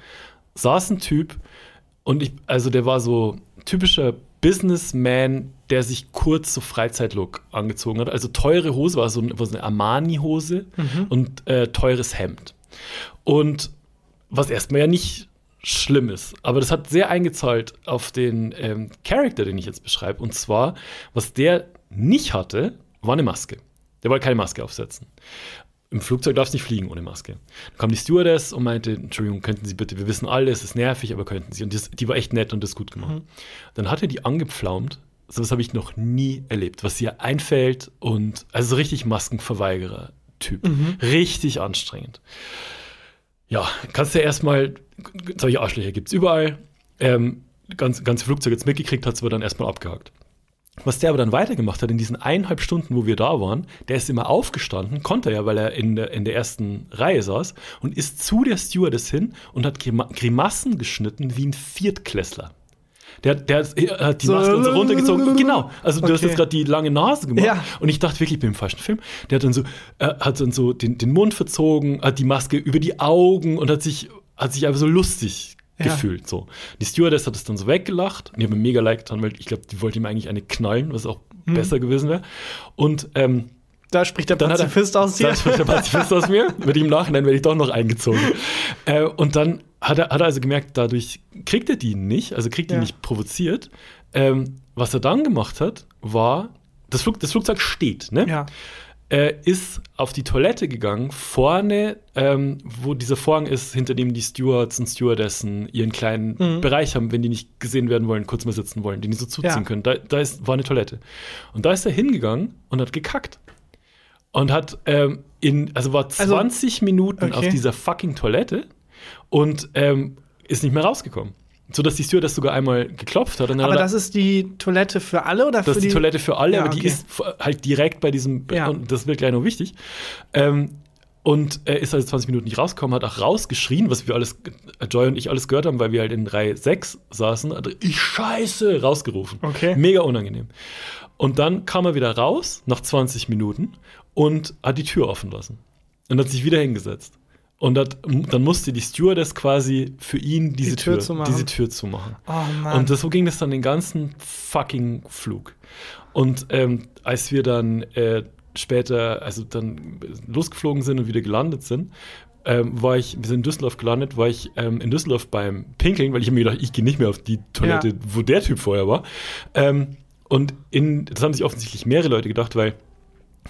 saß ein Typ und ich, also der war so typischer Businessman, der sich kurz so Freizeitlook angezogen hat. Also teure Hose, war so, eine Armani-Hose und äh, teures Hemd. Und was erstmal ja nicht schlimm ist, aber das hat sehr eingezahlt auf den ähm, Charakter, den ich jetzt beschreibe. Und zwar, was der nicht hatte, war eine Maske. Der wollte keine Maske aufsetzen. Im Flugzeug darfst du nicht fliegen ohne Maske. Dann kam die Stewardess und meinte, Entschuldigung, könnten Sie bitte, wir wissen alle, es ist nervig, aber könnten Sie. Und das, die war echt nett und das gut gemacht. Dann hat er die angepflaumt. So was habe ich noch nie erlebt, was ihr einfällt und also so richtig Maskenverweigerer-Typ. Richtig anstrengend. Ja, kannst du ja erstmal, solche Arschlöcher gibt es überall. Ähm, ganz, ganze Flugzeug jetzt mitgekriegt, hat es aber dann erstmal abgehakt. Was der aber dann weitergemacht hat in diesen eineinhalb Stunden, wo wir da waren, der ist immer aufgestanden, konnte er ja, weil er in der, in der ersten Reihe saß, und ist zu der Stewardess hin und hat Grima Grimassen geschnitten wie ein Viertklässler. Der, der hat die Maske und so runtergezogen. Genau. Also du hast Okay. jetzt gerade die lange Nase gemacht. Ja. Und ich dachte wirklich, ich bin im falschen Film. Der hat dann so, äh, hat dann so den, den Mund verzogen, hat die Maske über die Augen und hat sich, hat sich einfach so lustig Ja. gefühlt. So. Die Stewardess hat es dann so weggelacht. Und ich habe mir mega leid getan, weil ich glaube, die wollte ihm eigentlich eine knallen, was auch Mhm. besser gewesen wäre. Und ähm, Da spricht der er, Pazifist aus dir. Da spricht der Pazifist aus mir. Mit ihm im Nachhinein werde ich doch noch eingezogen. Äh, und dann hat er, hat er also gemerkt, dadurch kriegt er die nicht, also kriegt die Ja. nicht provoziert. Ähm, was er dann gemacht hat, war, das, Flug, das Flugzeug steht, ne? Ja. Er ist auf die Toilette gegangen, vorne, ähm, wo dieser Vorhang ist, hinter dem die Stewards und Stewardessen ihren kleinen Mhm. Bereich haben, wenn die nicht gesehen werden wollen, kurz mal sitzen wollen, den die so zuziehen Ja. können. Da, da ist, war eine Toilette. Und da ist er hingegangen und hat gekackt. Und hat ähm, in, also war 20 Minuten okay. auf dieser fucking Toilette und ähm, ist nicht mehr rausgekommen. So dass die Stewardess sogar einmal geklopft hat. Aber er- das ist die Toilette für alle oder das für ist die die Toilette für alle, Ja, aber die okay. ist halt direkt bei diesem, Ja. und das wird gleich noch wichtig. Ähm, und er ist also 20 Minuten nicht rausgekommen, hat auch rausgeschrien, was wir alles, Joy und ich alles gehört haben, weil wir halt in Reihe 6 saßen, hat ich scheiße, rausgerufen. Okay. Mega unangenehm. Und dann kam er wieder raus, nach 20 Minuten, und hat die Tür offen lassen. Und hat sich wieder hingesetzt. Und hat, dann musste die Stewardess quasi für ihn diese Tür Tür, zumachen. diese Tür zumachen. Oh. Und das, so ging das dann den ganzen fucking Flug. Und ähm, als wir dann äh, später, also dann losgeflogen sind und wieder gelandet sind, ähm, war ich, wir sind in Düsseldorf gelandet, war ich ähm, in Düsseldorf beim Pinkeln, weil ich mir gedacht, ich gehe nicht mehr auf die Toilette, Ja. wo der Typ vorher war. Ähm, und in, das haben sich offensichtlich mehrere Leute gedacht, weil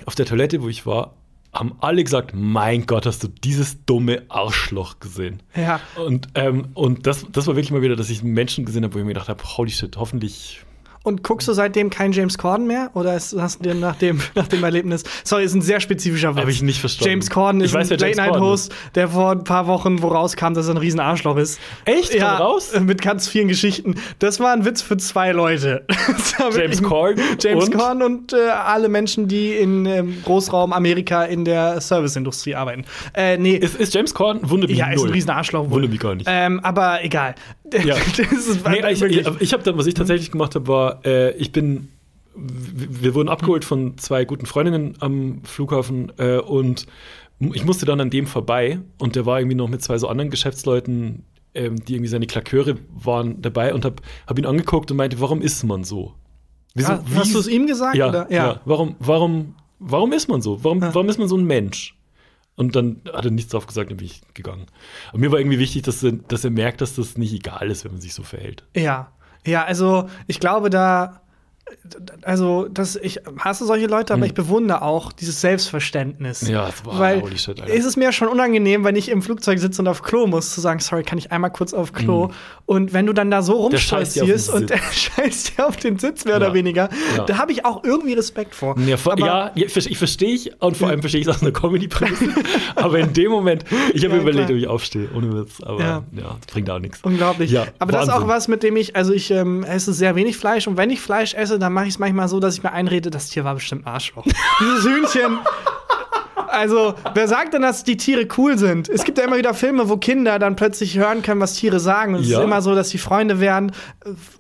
auf der Toilette, wo ich war, haben alle gesagt, mein Gott, hast du dieses dumme Arschloch gesehen. ja. Und, ähm, und das, das war wirklich mal wieder, dass ich Menschen gesehen habe, wo ich mir gedacht habe, holy shit, hoffentlich. Und guckst du seitdem kein James Corden mehr? Oder ist, hast du nach dem, nach dem Erlebnis. Sorry, ist ein sehr spezifischer Witz. Habe ich nicht verstanden. James Corden ist weiß, ein Late-Night-Host, der vor ein paar Wochen, wo rauskam, dass er ein riesen Arschloch ist. Echt? Ja, Kam raus? mit ganz vielen Geschichten. Das war ein Witz für zwei Leute. James Corden James und? Corden und äh, alle Menschen, die in ähm, Großraum Amerika in der Serviceindustrie arbeiten. Äh, nee, Ist, ist James Corden? Wundert mich ja, ist ein riesen Arschloch. gar nicht. Ähm, aber egal. Ja. ist Nee, ich, ich, ich habe dann, was ich tatsächlich gemacht habe, war, äh, ich bin, wir wurden abgeholt von zwei guten Freundinnen am Flughafen äh, und ich musste dann an dem vorbei und der war irgendwie noch mit zwei so anderen Geschäftsleuten, ähm, die irgendwie seine Klaköre waren, dabei und habe hab ihn angeguckt und meinte, warum ist man so? Wieso, Ah, hast du es ihm gesagt? Ja, oder? ja. Warum, warum, warum ist man so? Warum, Ja. warum ist man so ein Mensch? Und dann hat er nichts drauf gesagt, dann bin ich gegangen. Aber mir war irgendwie wichtig, dass er, dass er merkt, dass das nicht egal ist, wenn man sich so verhält. Ja, ja, also ich glaube da, also das, ich hasse solche Leute, aber ich bewundere auch dieses Selbstverständnis. Hm. Ja, war Weil holy shit, Alter. ist es mir schon unangenehm, wenn ich im Flugzeug sitze und auf Klo muss, zu sagen, sorry, kann ich einmal kurz auf Klo? Und wenn du dann da so rumstolzierst und der scheißt dir auf den Sitz mehr Ja. oder weniger, Ja. da habe ich auch irgendwie Respekt vor. Ja, vor, ja, ich verstehe ich und vor allem verstehe ich es aus einer Comedy-Prämisse. aber in dem Moment, ich habe überlegt, klar. ob ich aufstehe, ohne Witz. Aber Ja. das bringt auch nichts. Unglaublich. Aber das ist auch Wahnsinn. was, mit dem ich, also ich ähm, esse sehr wenig Fleisch und wenn ich Fleisch esse, dann mache ich es manchmal so, dass ich mir einrede, das Tier war bestimmt Arschloch. Dieses Hühnchen. Also, wer sagt denn, dass die Tiere cool sind? Es gibt ja immer wieder Filme, wo Kinder dann plötzlich hören können, was Tiere sagen. Und es Ja. ist immer so, dass die Freunde werden.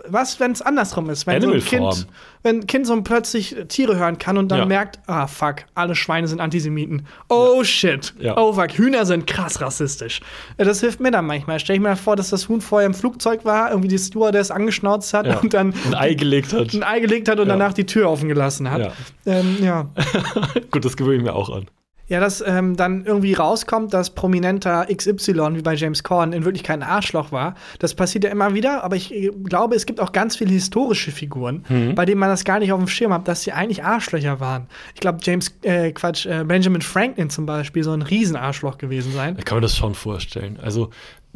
Was, wenn es andersrum ist? Wenn so ein Animal. Kind, wenn ein Kind so plötzlich Tiere hören kann und dann Ja. merkt, ah, fuck, alle Schweine sind Antisemiten. Oh, shit. Ja. Oh, fuck, Hühner sind krass rassistisch. Das hilft mir dann manchmal. Stell ich mir vor, dass das Huhn vorher im Flugzeug war, irgendwie die Stewardess angeschnauzt hat und dann Ein Ei gelegt hat. ein Ei gelegt hat und danach die Tür offen gelassen hat. Ja. Ähm, ja. Gut, das gewöhne ich mir auch an. Ja, dass ähm, dann irgendwie rauskommt, dass prominenter XY, wie bei James Corden, in Wirklichkeit ein Arschloch war. Das passiert ja immer wieder, aber ich äh, glaube, es gibt auch ganz viele historische Figuren, Mhm. bei denen man das gar nicht auf dem Schirm hat, dass sie eigentlich Arschlöcher waren. Ich glaube, James, äh, Quatsch, äh, Benjamin Franklin zum Beispiel soll ein Riesenarschloch gewesen sein. Da kann man das schon vorstellen. Also,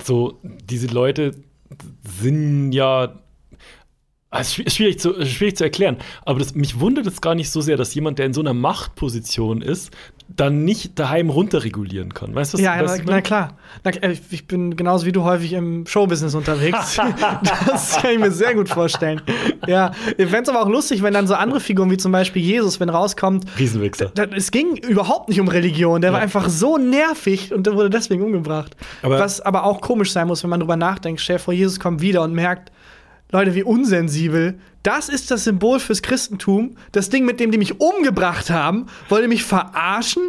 so, diese Leute sind ja. Ah, Es ist schwierig zu, schwierig zu erklären, aber das, mich wundert es gar nicht so sehr, dass jemand, der in so einer Machtposition ist, dann nicht daheim runterregulieren kann. Weißt du, was Ja, was na meine? klar. Na, äh, ich bin genauso wie du häufig im Showbusiness unterwegs. das kann ich mir sehr gut vorstellen. Ja, ich fände es aber auch lustig, wenn dann so andere Figuren wie zum Beispiel Jesus, wenn rauskommt, Riesenwichser. Es ging überhaupt nicht um Religion. Der war Ja. einfach so nervig und der wurde deswegen umgebracht. Aber- Was aber auch komisch sein muss, wenn man drüber nachdenkt. Stell dir vor, Jesus kommt wieder und merkt, Leute, wie unsensibel. Das ist das Symbol fürs Christentum. Das Ding, mit dem die mich umgebracht haben. Wollt ihr mich verarschen?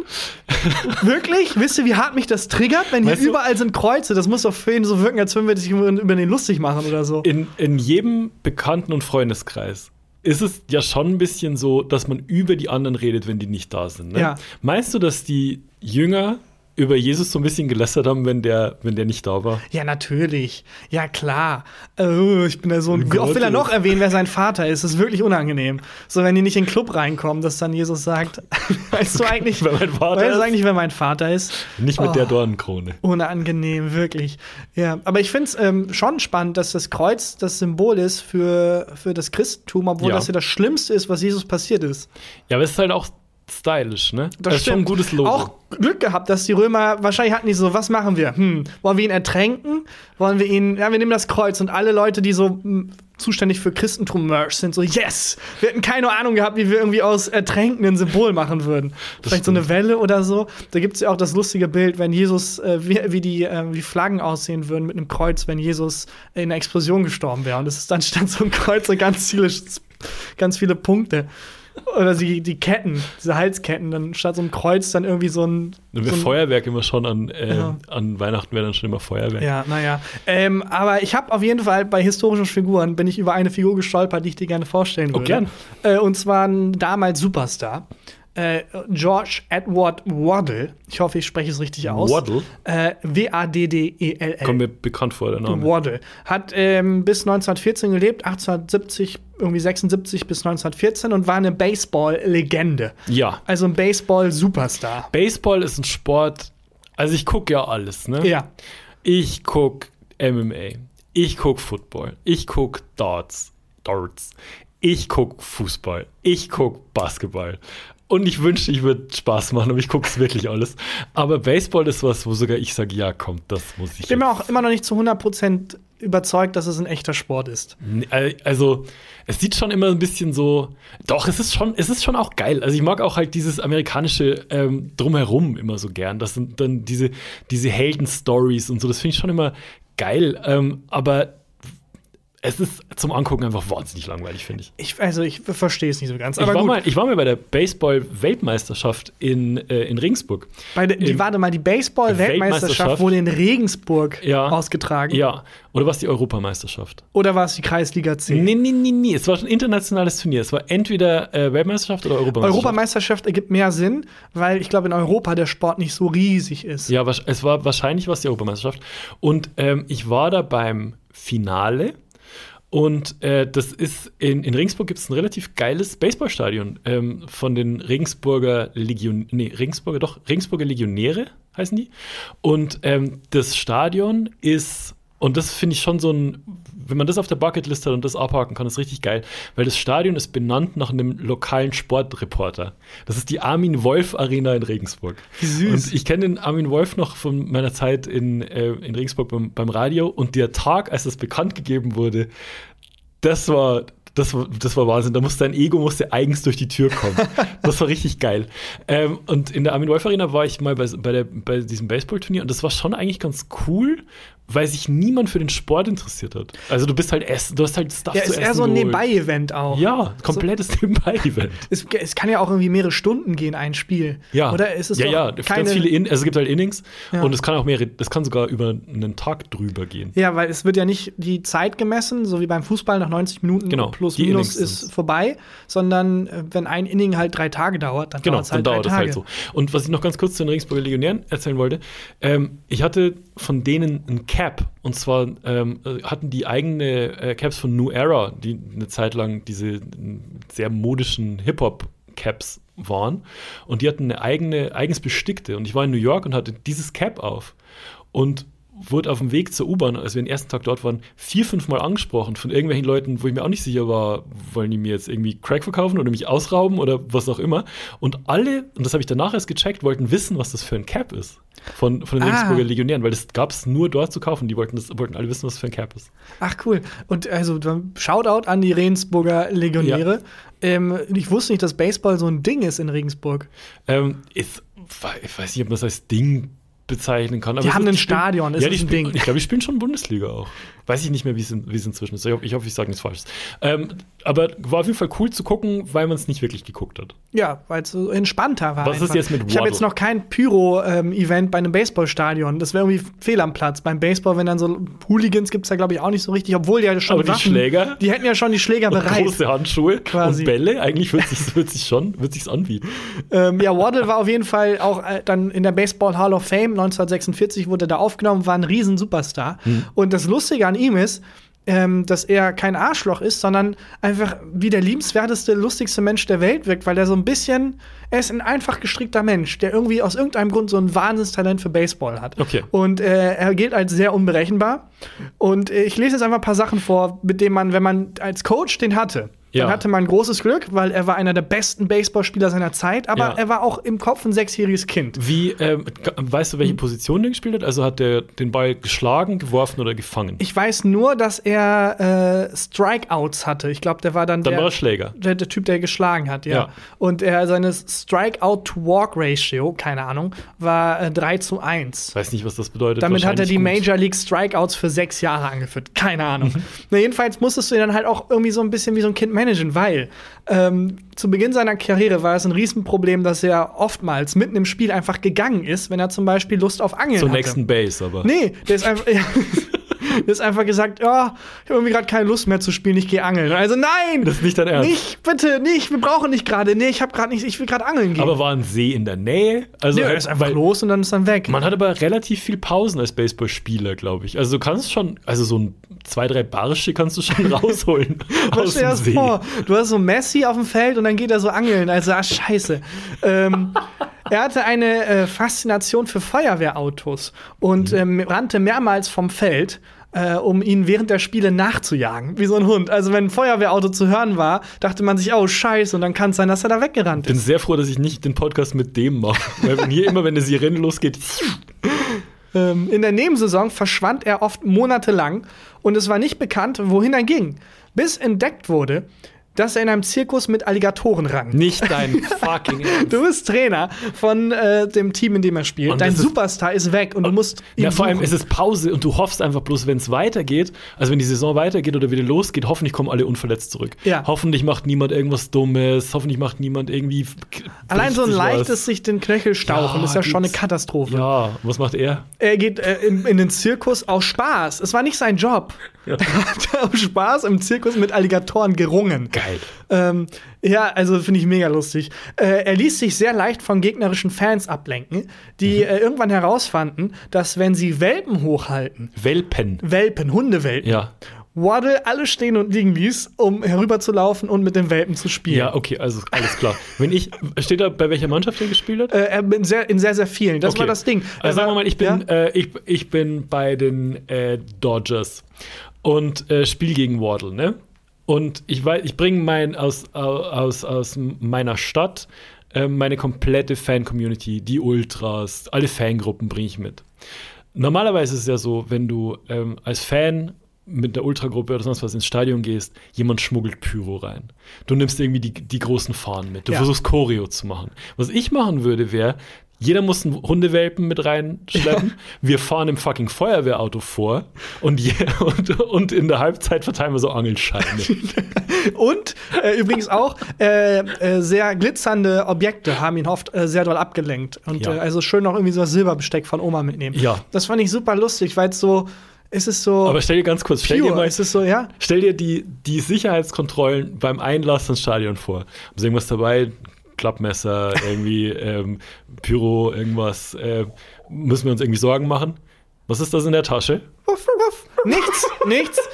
Wirklich? Wisst ihr, wie hart mich das triggert, wenn hier Weißt du- überall sind Kreuze? Das muss doch für ihn so wirken, als würden wir sich über über den lustig machen oder so. In, in jedem Bekannten- und Freundeskreis ist es ja schon ein bisschen so, dass man über die anderen redet, wenn die nicht da sind. Ne? Ja. Meinst du, dass die Jünger über Jesus so ein bisschen gelästert haben, wenn der, wenn der nicht da war? Ja, natürlich. Ja, klar. Oh, ich bin der Sohn. Wie oft will er noch erwähnen, wer sein Vater ist? Das ist wirklich unangenehm. So, wenn die nicht in den Club reinkommen, dass dann Jesus sagt, weißt du eigentlich, Wer mein Vater weißt du ist? eigentlich, wer mein Vater ist? Nicht mit Oh. der Dornenkrone. Unangenehm, wirklich. Ja, aber ich finde es ähm, schon spannend, dass das Kreuz das Symbol ist für, für das Christentum, obwohl Ja. das ja das Schlimmste ist, was Jesus passiert ist. Ja, aber es ist halt auch stylisch, ne? Das, ist schon ein gutes Logo. Auch Glück gehabt, dass die Römer, wahrscheinlich hatten die so, was machen wir? Hm, wollen wir ihn ertränken? Wollen wir ihn, ja, wir nehmen das Kreuz und alle Leute, die so hm, zuständig für Christentum-Merch sind, so, yes! Wir hätten keine Ahnung gehabt, wie wir irgendwie aus Ertränken ein Symbol machen würden. Vielleicht so eine Welle oder so. Da gibt es ja auch das lustige Bild, wenn Jesus, äh, wie, wie die äh, wie Flaggen aussehen würden mit einem Kreuz, wenn Jesus in einer Explosion gestorben wäre. Und es ist dann stand so ein Kreuz und ganz viele, ganz viele Punkte. Oder die, die Ketten, diese Halsketten, dann statt so einem Kreuz dann irgendwie so ein. So ein Feuerwerk immer schon an, äh, Ja. an Weihnachten wäre dann schon immer Feuerwerk. ja, naja. Ähm, aber ich habe auf jeden Fall bei historischen Figuren bin ich über eine Figur gestolpert, die ich dir gerne vorstellen Oh, würde. gern. Äh, und zwar ein damals Superstar. Äh, George Edward Waddle. Ich hoffe, ich spreche es richtig aus. Waddle? Äh, W-A-D-D-E-L-L. Kommt mir bekannt vor, der Name. Waddle. Hat ähm, bis 1914 gelebt, 1870, irgendwie 76 bis 1914 und war eine Baseball-Legende. Ja. Also ein Baseball-Superstar. Baseball ist ein Sport, also ich gucke ja alles, ne? Ja. Ich gucke MMA, ich gucke Football, ich gucke Darts, Darts, ich gucke Fußball, ich gucke Basketball. Und ich wünschte, ich würde Spaß machen, aber ich gucke es wirklich alles. Aber Baseball ist was, wo sogar ich sage, ja, komm, das muss ich. Ich bin mir auch immer noch nicht zu 100% überzeugt, dass es ein echter Sport ist. Äh, Also, es sieht schon immer ein bisschen so. Doch, es ist schon, es ist schon auch geil. Also, ich mag auch halt dieses amerikanische ähm, Drumherum immer so gern. Das sind dann diese, diese Helden-Stories und so. Das finde ich schon immer geil. Ähm, aber es ist zum Angucken einfach wahnsinnig langweilig, finde ich. Ich, also, ich verstehe es nicht so ganz. Ich war, gut, mal, ich war mal bei der Baseball-Weltmeisterschaft in, äh, in Regensburg. bei der, die, warte mal, die Baseball-Weltmeisterschaft Weltmeisterschaft. wurde in Regensburg Ja. ausgetragen. Ja. Oder war es die Europameisterschaft? Oder war es die Kreisliga C? Nee, nee, nee, nee. Es war ein internationales Turnier. Es war entweder äh, Weltmeisterschaft oder Europameisterschaft. Europameisterschaft ergibt mehr Sinn, weil ich glaube, in Europa der Sport nicht so riesig ist. Ja, es war wahrscheinlich was die Europameisterschaft. Und ähm, ich war da beim Finale. Und äh, das ist in, in Regensburg gibt es ein relativ geiles Baseballstadion ähm, von den Regensburger Legion, nee, Regensburger, doch, Regensburger Legionäre heißen die. Und ähm, das Stadion ist, und das finde ich schon so ein, wenn man das auf der Bucketlist hat und das abhaken kann, ist richtig geil, weil das Stadion ist benannt nach einem lokalen Sportreporter. Das ist die Armin Wolf Arena in Regensburg. Wie süß. Und ich kenne den Armin Wolf noch von meiner Zeit in, äh, in Regensburg beim, beim Radio und der Tag, als das bekannt gegeben wurde, das war, Das, war- das war Wahnsinn. Da musste dein Ego musste eigens durch die Tür kommen. das war richtig geil. Ähm, und in der Armin Wolf Arena war ich mal bei, bei, der, bei diesem Baseballturnier und das war schon eigentlich ganz cool, weil sich niemand für den Sport interessiert hat. Also du bist halt essen, du hast halt Stuff Ja, zu ist essen eher so ein. Nebenbei-Event auch. Ja, komplettes Nebenbei-Event. Es, es kann ja auch irgendwie mehrere Stunden gehen, ein Spiel. Ja, Oder ist es ja, ja, keine, ganz viele In also es gibt halt Innings Ja. und es kann auch mehrere, das kann sogar über einen Tag drüber gehen. Ja, weil es wird ja nicht die Zeit gemessen, so wie beim Fußball nach 90 Minuten Genau, plus minus ist sind's. vorbei, sondern äh, wenn ein Inning halt drei Tage dauert, dann Genau, halt dauert das Tage. halt so. Und was ich noch ganz kurz zu den Regensburger Legionären erzählen wollte, ähm, ich hatte von denen ein Cap. Und zwar ähm, äh, hatten die eigene äh, Caps von New Era, die eine Zeit lang diese sehr modischen Hip-Hop-Caps waren. Und die hatten eine eigene, eigens bestickte. Und ich war in New York und hatte dieses Cap auf. Und wurde auf dem Weg zur U-Bahn, als wir den ersten Tag dort waren, vier, fünf Mal angesprochen von irgendwelchen Leuten, wo ich mir auch nicht sicher war, wollen die mir jetzt irgendwie Crack verkaufen oder mich ausrauben oder was auch immer. Und alle, und das habe ich danach erst gecheckt, wollten wissen, was das für ein Cap ist von, von den Ah. Regensburger Legionären, weil das gab es nur dort zu kaufen. Die wollten, das, wollten alle wissen, was für ein Cap ist. Ach cool. Und also Shoutout an die Regensburger Legionäre. Ähm, ich wusste nicht, dass Baseball so ein Ding ist in Regensburg. Ähm, ist, ich weiß nicht, ob man das als Ding bezeichnen kann. Die es haben ist- ein Stadion, ist ja, die ein Ding? Ich glaube, die spielen schon Bundesliga auch. Weiß ich nicht mehr, wie es, es inzwischen ist. Ich hoffe, ich, hoffe, ich sage nichts Falsches. Ähm, aber war auf jeden Fall cool zu gucken, weil man es nicht wirklich geguckt hat. Ja, weil es so entspannter war. Was ist einfach. jetzt mit Ich habe Waddle? jetzt noch kein Pyro-Event bei einem Baseballstadion. Das wäre irgendwie fehl am Platz. Beim Baseball, wenn dann so Hooligans gibt es da, glaube ich, auch nicht so richtig, obwohl die ja schon Aber die Schläger? Die hätten ja schon die Schläger bereit. Große Handschuhe Quasi. und Bälle, eigentlich wird sich wird sich schon wird sich's anbieten. Ähm, ja, Waddle war auf jeden Fall auch äh, dann in der Baseball Hall of Fame 1946 wurde er da aufgenommen, war ein riesen Superstar. Und das Lustige an ihm ist, ähm, dass er kein Arschloch ist, sondern einfach wie der liebenswerteste, lustigste Mensch der Welt wirkt, weil er so ein bisschen, er ist ein einfach gestrickter Mensch, der irgendwie aus irgendeinem Grund so ein Wahnsinnstalent für Baseball hat. Okay. Und äh, er gilt als sehr unberechenbar. Und äh, ich lese jetzt einfach ein paar Sachen vor, mit denen man, wenn man als Coach den hatte, Ja. dann hatte man großes Glück, weil er war einer der besten Baseballspieler seiner Zeit, aber Ja. er war auch im Kopf ein sechsjähriges Kind. Wie ähm, weißt du, welche Position der gespielt hat? Also hat der den Ball geschlagen, geworfen oder gefangen? Ich weiß nur, dass er äh, Strikeouts hatte. Ich glaube, der war dann, Dann der, war er Schläger. der, der Typ, der geschlagen hat, ja. Ja. Und er, seine Strikeout-to-Walk-Ratio, keine Ahnung, war äh, 3 zu 1. Weiß nicht, was das bedeutet. Damit hat er die gut. Major League Strikeouts für sechs Jahre angeführt. Keine Ahnung. Na, jedenfalls musstest du ihn dann halt auch irgendwie so ein bisschen wie so ein Kind managen, weil ähm, zu Beginn seiner Karriere war es ein Riesenproblem, dass er oftmals mitten im Spiel einfach gegangen ist, wenn er zum Beispiel Lust auf Angeln Zur hatte. nächsten Base, aber. Nee, der ist einfach. Ja, der ist einfach gesagt, ja, ich habe irgendwie gerade keine Lust mehr zu spielen, ich gehe angeln. Also nein! Das ist nicht dein Ernst. Nicht, bitte, nicht, wir brauchen nicht gerade. Nee, ich habe gerade nicht, ich will gerade angeln gehen. Aber war ein See in der Nähe? Also nee, er halt, ist einfach los und dann ist dann weg. Man hat aber relativ viel Pausen als Baseballspieler, glaube ich. Also du kannst schon, also so ein zwei, drei Barsche kannst du schon rausholen aus dem See. vor? Du hast so Messi auf dem Feld und dann geht er so angeln. Also, ah, scheiße. ähm, er hatte eine äh, Faszination für Feuerwehrautos und Mhm. ähm, rannte mehrmals vom Feld. Äh, um ihn während der Spiele nachzujagen, wie so ein Hund. Also, wenn ein Feuerwehrauto zu hören war, dachte man sich, oh, scheiße, und dann kann es sein, dass er da weggerannt Ich bin ist. sehr froh, dass ich nicht den Podcast mit dem mache. Weil hier immer, wenn eine Sirene losgeht, Ähm, in der Nebensaison verschwand er oft monatelang und es war nicht bekannt, wohin er ging. Bis entdeckt wurde, dass er in einem Zirkus mit Alligatoren rang. nicht dein fucking Ernst. Du bist Trainer von äh, dem Team, in dem er spielt. Und Dein ist- Superstar ist weg und du musst Ja, vor allem ist es Pause und du hoffst einfach bloß, wenn es weitergeht, also wenn die Saison weitergeht oder wieder losgeht, hoffentlich kommen alle unverletzt zurück. Ja. Hoffentlich macht niemand irgendwas Dummes, hoffentlich macht niemand irgendwie. Allein so ein was. leichtes sich den Knöchel stauchen Ja, ist ja schon eine. Katastrophe. Ja, was macht er? Er geht äh, in, in den Zirkus aus Spaß. Es war nicht sein Job. Ja. Er hat aus Spaß im Zirkus mit Alligatoren gerungen. Geil. Ähm, ja, also finde ich mega lustig. Äh, er ließ sich sehr leicht von gegnerischen Fans ablenken, die Mhm. äh, irgendwann herausfanden, dass wenn sie Welpen hochhalten, Welpen. Welpen, Hundewelpen, Ja. Waddle alle stehen und liegen ließ, um herüberzulaufen und mit den Welpen zu spielen. Ja, okay, also alles klar. Wenn ich, steht da, bei welcher Mannschaft er gespielt hat? Äh, er in sehr, in sehr, sehr vielen. Das Okay. war das Ding. Er Also sagen wir mal, ich bin, ja? äh, ich, ich bin bei den äh, Dodgers und äh, spiel gegen Waddle, ne? Und ich weiß, ich bringe mein aus, aus, aus meiner Stadt äh, meine komplette Fan-Community, die Ultras, alle Fangruppen bringe ich mit. Normalerweise ist es ja so, wenn du ähm, als Fan mit der Ultragruppe oder sonst was ins Stadion gehst, jemand schmuggelt Pyro rein. Du nimmst irgendwie die, die großen Fahnen mit. Du Ja. versuchst Choreo zu machen. Was ich machen würde, wäre, jeder muss einen Hundewelpen mit reinschleppen. Wir fahren im fucking Feuerwehrauto vor und, je, und, und in der Halbzeit verteilen wir so Angelscheine. Und äh, übrigens auch äh, äh, sehr glitzernde Objekte haben ihn oft äh, sehr doll abgelenkt. Und Ja. äh, also schön noch irgendwie so das Silberbesteck von Oma mitnehmen. Ja. Das fand ich super lustig, weil es so, es ist so Aber stell dir ganz kurz, stell dir pure. mal, Es ist so, ja. Stell dir die, die Sicherheitskontrollen beim Einlass ins Stadion vor. Haben sie irgendwas dabei? Klappmesser, irgendwie ähm, Pyro, irgendwas. Äh, müssen wir uns irgendwie Sorgen machen? Was ist das in der Tasche? Nichts, nichts.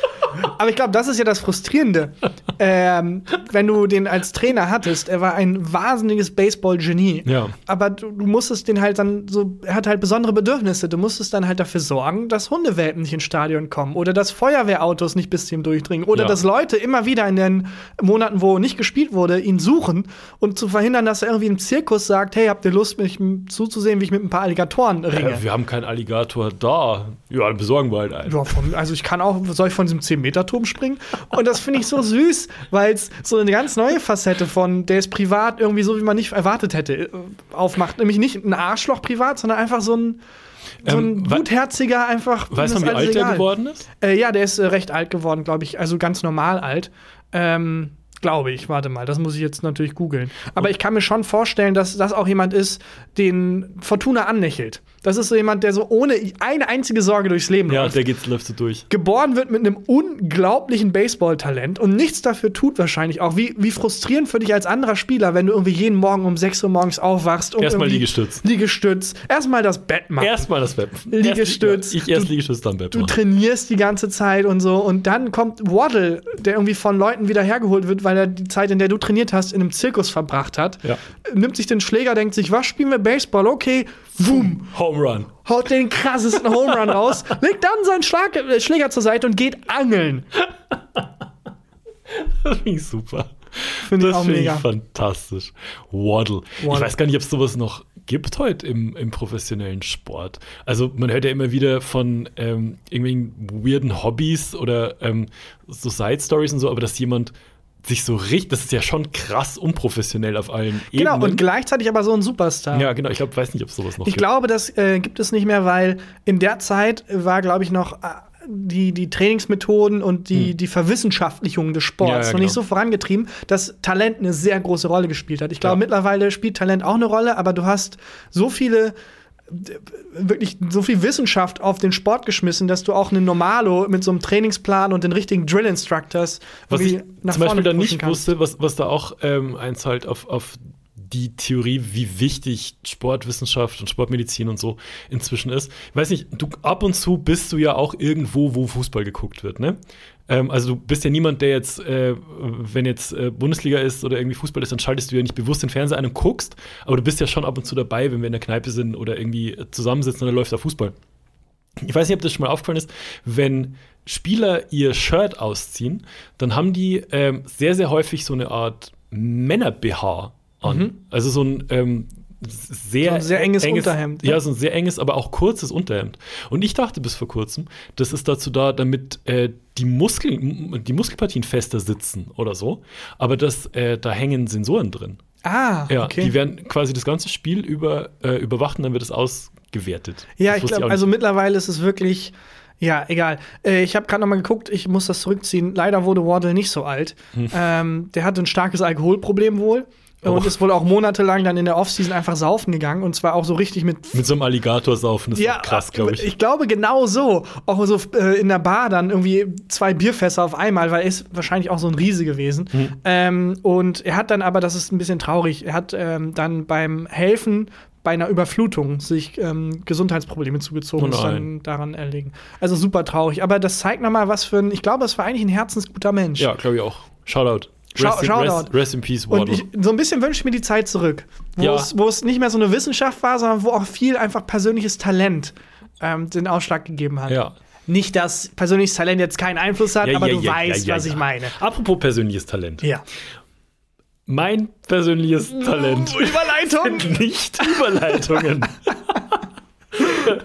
Aber ich glaube, das ist ja das Frustrierende. Ähm, wenn du den als Trainer hattest, er war ein wahnsinniges Baseball-Genie. Ja. Aber du, du musstest den halt dann so, er hat halt besondere Bedürfnisse. Du musstest dann halt dafür sorgen, dass Hundewelpen nicht ins Stadion kommen oder dass Feuerwehrautos nicht bis zu ihm durchdringen oder Ja. dass Leute immer wieder in den Monaten, wo nicht gespielt wurde, ihn suchen und zu verhindern, dass er irgendwie im Zirkus sagt, hey, habt ihr Lust, mich zuzusehen, wie ich mit ein paar Alligatoren ringe? Äh, wir haben keinen Alligator da. Ja, dann besorgen wir halt einen. Ja, vom, also ich kann auch, soll ich von diesem 10-Meter-Turm springen? Und das finde ich so süß, weil es so eine ganz neue Facette von, der ist privat irgendwie so, wie man nicht erwartet hätte, äh, aufmacht. Nämlich nicht ein Arschloch privat, sondern einfach so ein, so ein Ähm, gutherziger, einfach. Weißt du, wie alt der geworden ist? Äh, ja, der ist äh, recht alt geworden, glaube ich. Also ganz normal alt. Ähm, glaube ich. Warte mal, das muss ich jetzt natürlich googeln. Aber ich kann mir schon vorstellen, dass das auch jemand ist, den Fortuna anlächelt. Das ist so jemand, der so ohne eine einzige Sorge durchs Leben Ja, läuft der geht's läuft so durch. geboren wird mit einem unglaublichen Baseballtalent und nichts dafür tut wahrscheinlich auch. Wie, wie frustrierend für dich als anderer Spieler, wenn du irgendwie jeden Morgen um 6 Uhr morgens aufwachst und Erstmal Liegestütz. Liegestütz. Erstmal das Bett machen. Erstmal das Web. Liegestütz. Erst, ich erst Du- Liegestütz, dann. Du machen. trainierst die ganze Zeit und so und dann kommt Waddle, der irgendwie von Leuten wieder hergeholt wird, weil er die Zeit, in der du trainiert hast, in einem Zirkus verbracht hat. Ja. Nimmt sich den Schläger, denkt sich, was spielen wir Baseball? Okay, wum, Home Run. haut den krassesten Home Run raus, legt dann seinen Schlag, äh, Schläger zur Seite und geht angeln. Das finde ich super. Finde ich Das finde ich fantastisch. Waddle. Ich Waddle. weiß gar nicht, ob es sowas noch gibt heute im, im professionellen Sport. Also man hört ja immer wieder von ähm, irgendwelchen weirden Hobbys oder ähm, so Side-Stories und so, aber dass jemand sich so richtig, das ist ja schon krass unprofessionell auf allen Genau, Ebenen. und gleichzeitig aber so ein Superstar. ja, genau. Ich glaub, weiß nicht, ob es sowas noch Ich gibt. glaube, das äh, gibt es nicht mehr, weil in der Zeit war, glaube ich, noch äh, die, die Trainingsmethoden und die, die Verwissenschaftlichung des Sports Hm. Ja, ja, noch nicht genau. so vorangetrieben, dass Talent eine sehr große Rolle gespielt hat. Ich glaube, Ja. mittlerweile spielt Talent auch eine Rolle, aber du hast so viele wirklich so viel Wissenschaft auf den Sport geschmissen, dass du auch einen Normalo mit so einem Trainingsplan und den richtigen Drill Instructors Was ich nach zum Beispiel vorne da pushen nicht kannst. wusste, was, was da auch ähm, einzahlt auf, auf die Theorie, wie wichtig Sportwissenschaft und Sportmedizin und so inzwischen ist. Ich weiß nicht, du ab und zu bist du ja auch irgendwo, wo Fußball geguckt wird, ne? Ähm, also du bist ja niemand, der jetzt, äh, wenn jetzt äh, Bundesliga ist oder irgendwie Fußball ist, dann schaltest du ja nicht bewusst den Fernseher ein und guckst, aber du bist ja schon ab und zu dabei, wenn wir in der Kneipe sind oder irgendwie zusammensitzen und dann läuft da Fußball. Ich weiß nicht, ob das schon mal aufgefallen ist, wenn Spieler ihr Shirt ausziehen, dann haben die ähm, sehr, sehr häufig so eine Art Männer-BH an. Also so ein ähm, sehr, Mhm. So ein sehr enges Unterhemd, ne? Ja, so ein sehr enges, aber auch kurzes Unterhemd. Und ich dachte bis vor kurzem, das ist dazu da, damit äh, die Muskeln, die Muskelpartien fester sitzen oder so. Aber das, äh, da hängen Sensoren drin. Ah, Ja, okay. die werden quasi das ganze Spiel über äh, überwacht und dann wird es ausgewertet. Ja, Das ich glaube, also mittlerweile ist es wirklich, ja, egal. Äh, ich habe gerade noch mal geguckt, ich muss das zurückziehen. Leider wurde Wardle nicht so alt. Ähm, der hatte ein starkes Alkoholproblem wohl. Oh. Und ist wohl auch monatelang dann in der Offseason einfach saufen gegangen. Und zwar auch so richtig mit Mit so einem Alligator saufen, das ist auch krass, glaube ich. Ich glaube genau so. Auch so äh, in der Bar dann irgendwie zwei Bierfässer auf einmal, weil er ist wahrscheinlich auch so ein Riese gewesen. Hm. Ähm, und er hat dann aber, das ist ein bisschen traurig, er hat ähm, dann beim Helfen bei einer Überflutung sich ähm, Gesundheitsprobleme zugezogen Oh und ist dann daran erlegen. Also super traurig. Aber das zeigt nochmal, was für ein, ich glaube, es war eigentlich ein herzensguter Mensch. Ja, glaube ich auch. Shoutout. Schau- Rest, in, Shoutout. rest, rest in peace, Und Waddle. ich, so ein bisschen wünsche ich mir die Zeit zurück, wo, Ja. es, wo es nicht mehr so eine Wissenschaft war, sondern wo auch viel einfach persönliches Talent ähm, den Ausschlag gegeben hat. ja. Nicht, dass persönliches Talent jetzt keinen Einfluss hat, Ja, aber du weißt, was ich meine. Apropos persönliches Talent. Ja. Mein persönliches Talent Überleitung! nicht Überleitungen.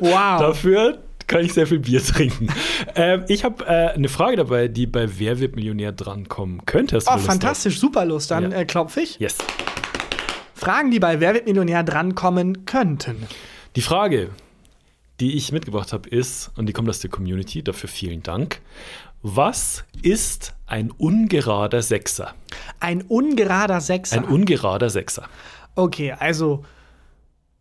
Wow. Dafür kann ich sehr viel Bier trinken. ähm, ich habe äh, eine Frage dabei, die bei Wer wird Millionär drankommen könnte. Oh, Lust fantastisch, super Lust. Dann Ja. äh, klopfe ich. Yes. Fragen, die bei Wer wird Millionär drankommen könnten. Die Frage, die ich mitgebracht habe, ist, und die kommt aus der Community, dafür vielen Dank. Was ist ein ungerader Sechser? Ein ungerader Sechser. Ein ungerader Sechser. Okay, also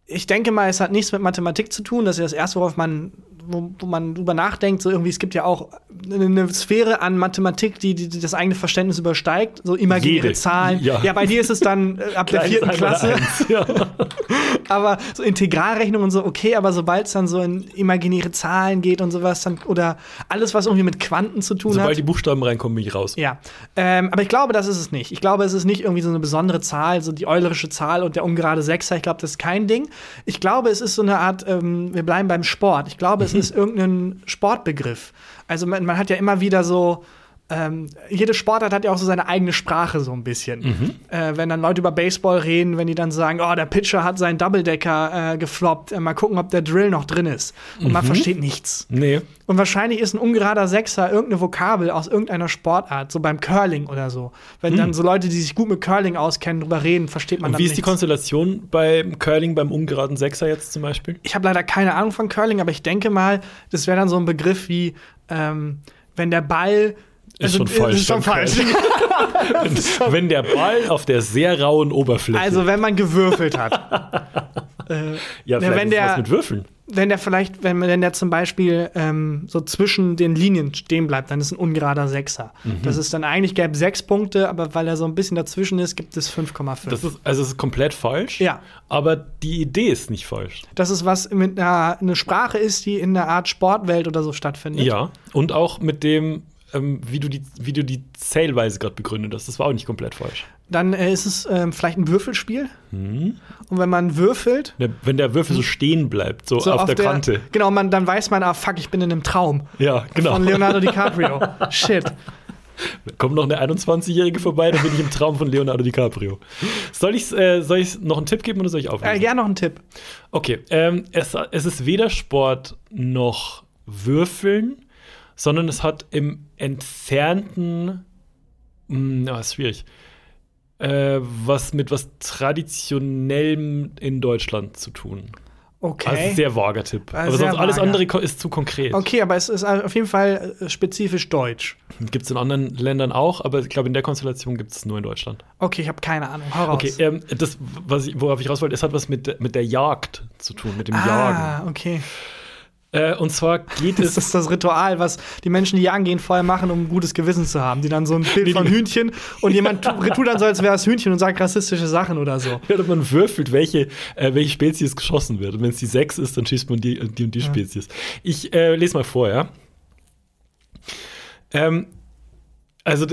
ich denke mal, es hat nichts mit Mathematik zu tun. Das ist ja das Erste, worauf man, wo, wo man drüber nachdenkt. So irgendwie, es gibt ja auch eine Sphäre an Mathematik, die, die, das eigene Verständnis übersteigt. So imaginäre Jede. Zahlen. Ja. bei dir ist es dann äh, ab der vierten Klasse. eins, Ja. Aber so Integralrechnung und so, okay, aber sobald es dann so in imaginäre Zahlen geht und sowas, dann, oder alles, was irgendwie mit Quanten zu tun Sobald hat. die Buchstaben reinkommen, bin ich raus. Ja, ähm, aber ich glaube, das ist es nicht. Ich glaube, es ist nicht irgendwie so eine besondere Zahl, so die eulerische Zahl und der ungerade Sechser. Ich glaube, das ist kein Ding. Ich glaube, es ist so eine Art, ähm, wir bleiben beim Sport. Ich glaube, es ist irgendein Sportbegriff. Also man, man hat ja immer wieder so, ähm, jede Sportart hat ja auch so seine eigene Sprache so ein bisschen. Äh, wenn dann Leute über Baseball reden, wenn die dann sagen, oh, der Pitcher hat seinen Doubledecker äh, gefloppt, äh, mal gucken, ob der Drill noch drin ist. Und man versteht nichts. Nee. Und wahrscheinlich ist ein ungerader Sechser irgendeine Vokabel aus irgendeiner Sportart, so beim Curling oder so. Wenn dann so Leute, die sich gut mit Curling auskennen, drüber reden, versteht man Und dann wie ist die nichts. Konstellation beim Curling, beim ungeraden Sechser jetzt zum Beispiel? Ich habe leider keine Ahnung von Curling, aber ich denke mal, das wäre dann so ein Begriff wie, ähm, wenn der Ball Ist schon falsch Ist schon falsch. Wenn der Ball auf der sehr rauen Oberfläche. also, wenn man gewürfelt hat. äh, ja, ja, vielleicht wenn ist der- was mit Würfeln. wenn der vielleicht, wenn, wenn der zum Beispiel ähm, so zwischen den Linien stehen bleibt, dann ist ein ungerader Sechser. Mhm. Das ist dann eigentlich gäbe sechs Punkte, aber weil er so ein bisschen dazwischen ist, gibt es 5,5. Das ist, also es ist komplett falsch. Ja. Aber die Idee ist nicht falsch. dass es was mit einer eine Sprache ist, die in einer Art Sportwelt oder so stattfindet. Ja. Und auch mit dem, ähm, wie du die, wie du die Zählweise gerade begründet hast. Das war auch nicht komplett falsch. Dann äh, ist es ähm, vielleicht ein Würfelspiel. Mhm. Und wenn man würfelt, Der- Wenn der Würfel so stehen bleibt, so, so auf, der, Kante. Genau, man, dann weiß man, ah fuck, ich bin in einem Traum. Ja, genau. Von Leonardo DiCaprio. Shit. Kommt noch eine 21-Jährige vorbei, dann bin ich im Traum von Leonardo DiCaprio. Soll ich äh, soll ich noch einen Tipp geben oder soll ich aufhören? Äh, gerne noch ein Tipp. Okay, ähm, es, es ist weder Sport noch Würfeln, sondern es hat im entfernten, mh, ja, ist schwierig, äh, was mit was Traditionellem in Deutschland zu tun. Okay. Also ein sehr vager Tipp. Also Aber sonst alles vager. andere ist zu konkret. okay, aber es ist auf jeden Fall äh, spezifisch deutsch. Gibt es in anderen Ländern auch, aber ich glaube, in der Konstellation gibt es nur in Deutschland. Okay, ich habe keine Ahnung. Hau raus. Okay, ähm, das, was ich, worauf ich raus wollte, es hat was mit, mit der Jagd zu tun, mit dem Jagen. ah, okay. Äh, und zwar geht Das es. ist das Ritual, was die Menschen, die jagen gehen, vorher machen, um ein gutes Gewissen zu haben. Die dann so ein Bild von Hühnchen und jemand tu- tut dann so, als wäre es Hühnchen und sagt rassistische Sachen oder so. Ja, man würfelt, welche, äh, welche Spezies geschossen wird. Und wenn es die 6 ist, dann schießt man die, die und die Spezies. Ich äh, lese mal vor, ja. Ähm, also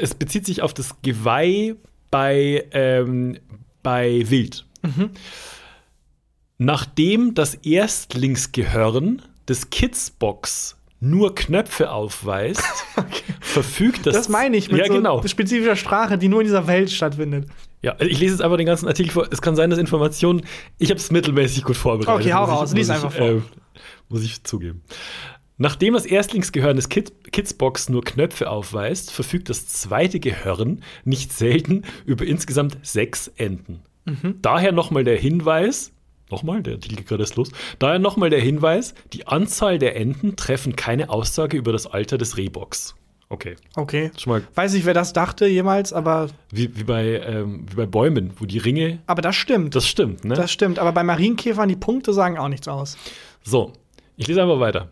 es bezieht sich auf das Geweih bei, ähm, bei Wild. Nachdem das Erstlingsgehirn des Kidsbox nur Knöpfe aufweist, verfügt das. Das meine ich mit ja, so genau. spezifischer Sprache, die nur in dieser Welt stattfindet. Ja, ich lese jetzt einfach den ganzen Artikel vor. Es kann sein, dass Informationen. Ich habe es mittelmäßig gut vorbereitet. Okay, hau raus, lies einfach vor. Äh, muss ich zugeben. Nachdem das Erstlingsgehirn des Kid Kidsbox nur Knöpfe aufweist, verfügt das zweite Gehirn nicht selten über insgesamt sechs Enden. Mhm. Daher nochmal der Hinweis, nochmal, der Artikel geht gerade erst los, daher nochmal der Hinweis, die Anzahl der Enden treffen keine Aussage über das Alter des Rehbocks. Okay, Okay. schon mal Weiß nicht, wer das dachte jemals, aber, wie, wie, bei, ähm, wie bei Bäumen, wo die Ringe, aber das stimmt. das stimmt, ne? Das stimmt. Aber bei Marienkäfern, die Punkte sagen auch nichts aus. So, ich lese einfach weiter.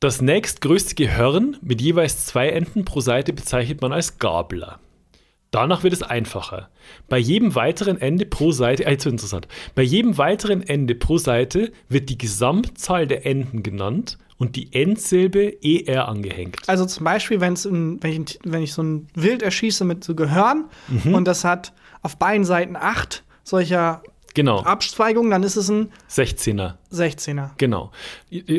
Das nächstgrößte Gehirn mit jeweils zwei Enden pro Seite bezeichnet man als Gabler. Danach wird es einfacher. Bei jedem weiteren Ende pro Seite, äh, zu interessant, bei jedem weiteren Ende pro Seite wird die Gesamtzahl der Enden genannt und die Endsilbe ER angehängt. Also zum Beispiel, wenn's ein, wenn, ich, wenn ich so ein Wild erschieße mit so Gehörn Mhm. und das hat auf beiden Seiten acht solcher Genau, Abzweigungen, dann ist es ein 16er. 16er. Genau.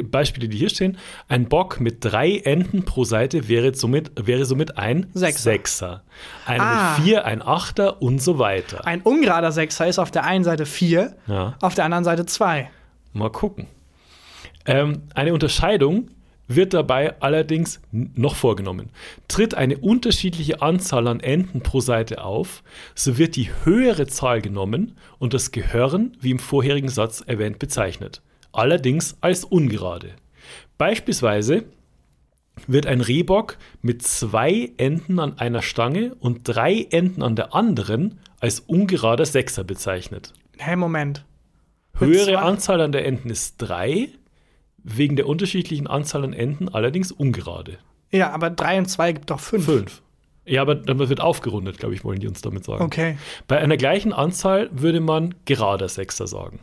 Beispiele, die hier stehen. Ein Bock mit drei Enden pro Seite wäre somit, wäre somit ein Sechser. Sechser. Einer Ah. vier, ein Achter und so weiter. Ein ungerader Sechser ist auf der einen Seite vier, Ja. auf der anderen Seite zwei. Mal gucken. Ähm, eine Unterscheidung wird dabei allerdings noch vorgenommen. Tritt eine unterschiedliche Anzahl an Enden pro Seite auf, so wird die höhere Zahl genommen und das Gehirn, wie im vorherigen Satz erwähnt, bezeichnet. Allerdings als ungerade. Beispielsweise wird ein Rehbock mit zwei Enden an einer Stange und drei Enden an der anderen als ungerader Sechser bezeichnet. Hä, Moment. Höhere Anzahl an der Enden ist drei, wegen der unterschiedlichen Anzahl an Enden allerdings ungerade. Ja, aber 3 und 2 gibt doch 5. Fünf. Ja, aber dann wird aufgerundet, glaube ich, wollen die uns damit sagen. Okay, Bei einer gleichen Anzahl würde man gerader Sechser sagen.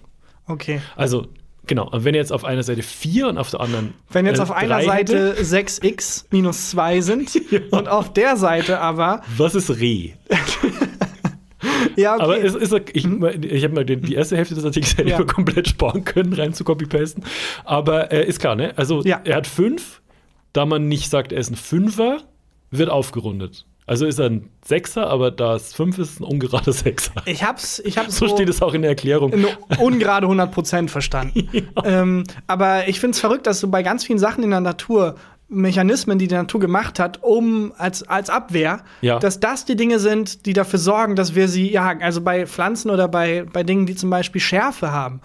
okay. Also, genau, und wenn jetzt auf einer Seite vier und auf der anderen. Wenn jetzt äh, auf einer Seite 6x minus 2 sind und auf der Seite aber. Was ist Reh? Ja, okay. Aber es ist, ich, ich habe mal den, die erste Hälfte des Artikels hätte Ja. ich komplett sparen können, rein zu copy-pasten. Aber äh, ist klar, ne? Also Ja. er hat fünf, da man nicht sagt, er ist ein Fünfer, wird aufgerundet. Also ist er ein Sechser, aber da es fünf ist, ein ungerader Sechser. ich hab's, ich hab's So steht es auch in der Erklärung. ungerade 100% verstanden. ähm, aber ich finde es verrückt, dass du bei ganz vielen Sachen in der Natur Mechanismen, die die Natur gemacht hat, um als, als Abwehr, Ja. dass das die Dinge sind, die dafür sorgen, dass wir sie jagen. Also bei Pflanzen oder bei, bei Dingen, die zum Beispiel Schärfe haben.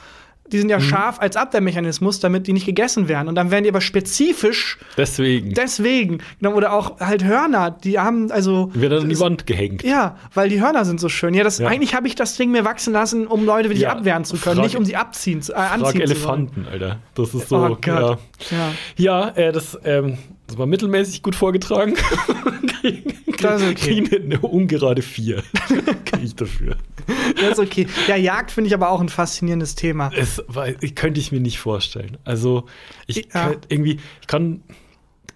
Die sind ja Mhm. scharf als Abwehrmechanismus, damit die nicht gegessen werden. Und dann werden die aber spezifisch Deswegen deswegen. Genau, Oder auch halt Hörner, die haben also. wird er an die Wand gehängt. Ja, weil die Hörner sind so schön. Ja, das, Ja. eigentlich habe ich das Ding mir wachsen lassen, um Leute wirklich Ja, abwehren zu können, frag- nicht um sie abziehen, zu- äh, anziehen Frag zu wollen. Elefanten, Alter. Das ist so. Oh Gott. Ja, Ja. ja äh, das, ähm, das war mittelmäßig gut vorgetragen. Das ist okay. Kriegen eine ungerade vier. Krieg ich dafür. Das ist okay. Ja, Jagd finde ich aber auch ein faszinierendes Thema. Es war, könnte ich mir nicht vorstellen. Also, ich Ja. kann, irgendwie, ich kann,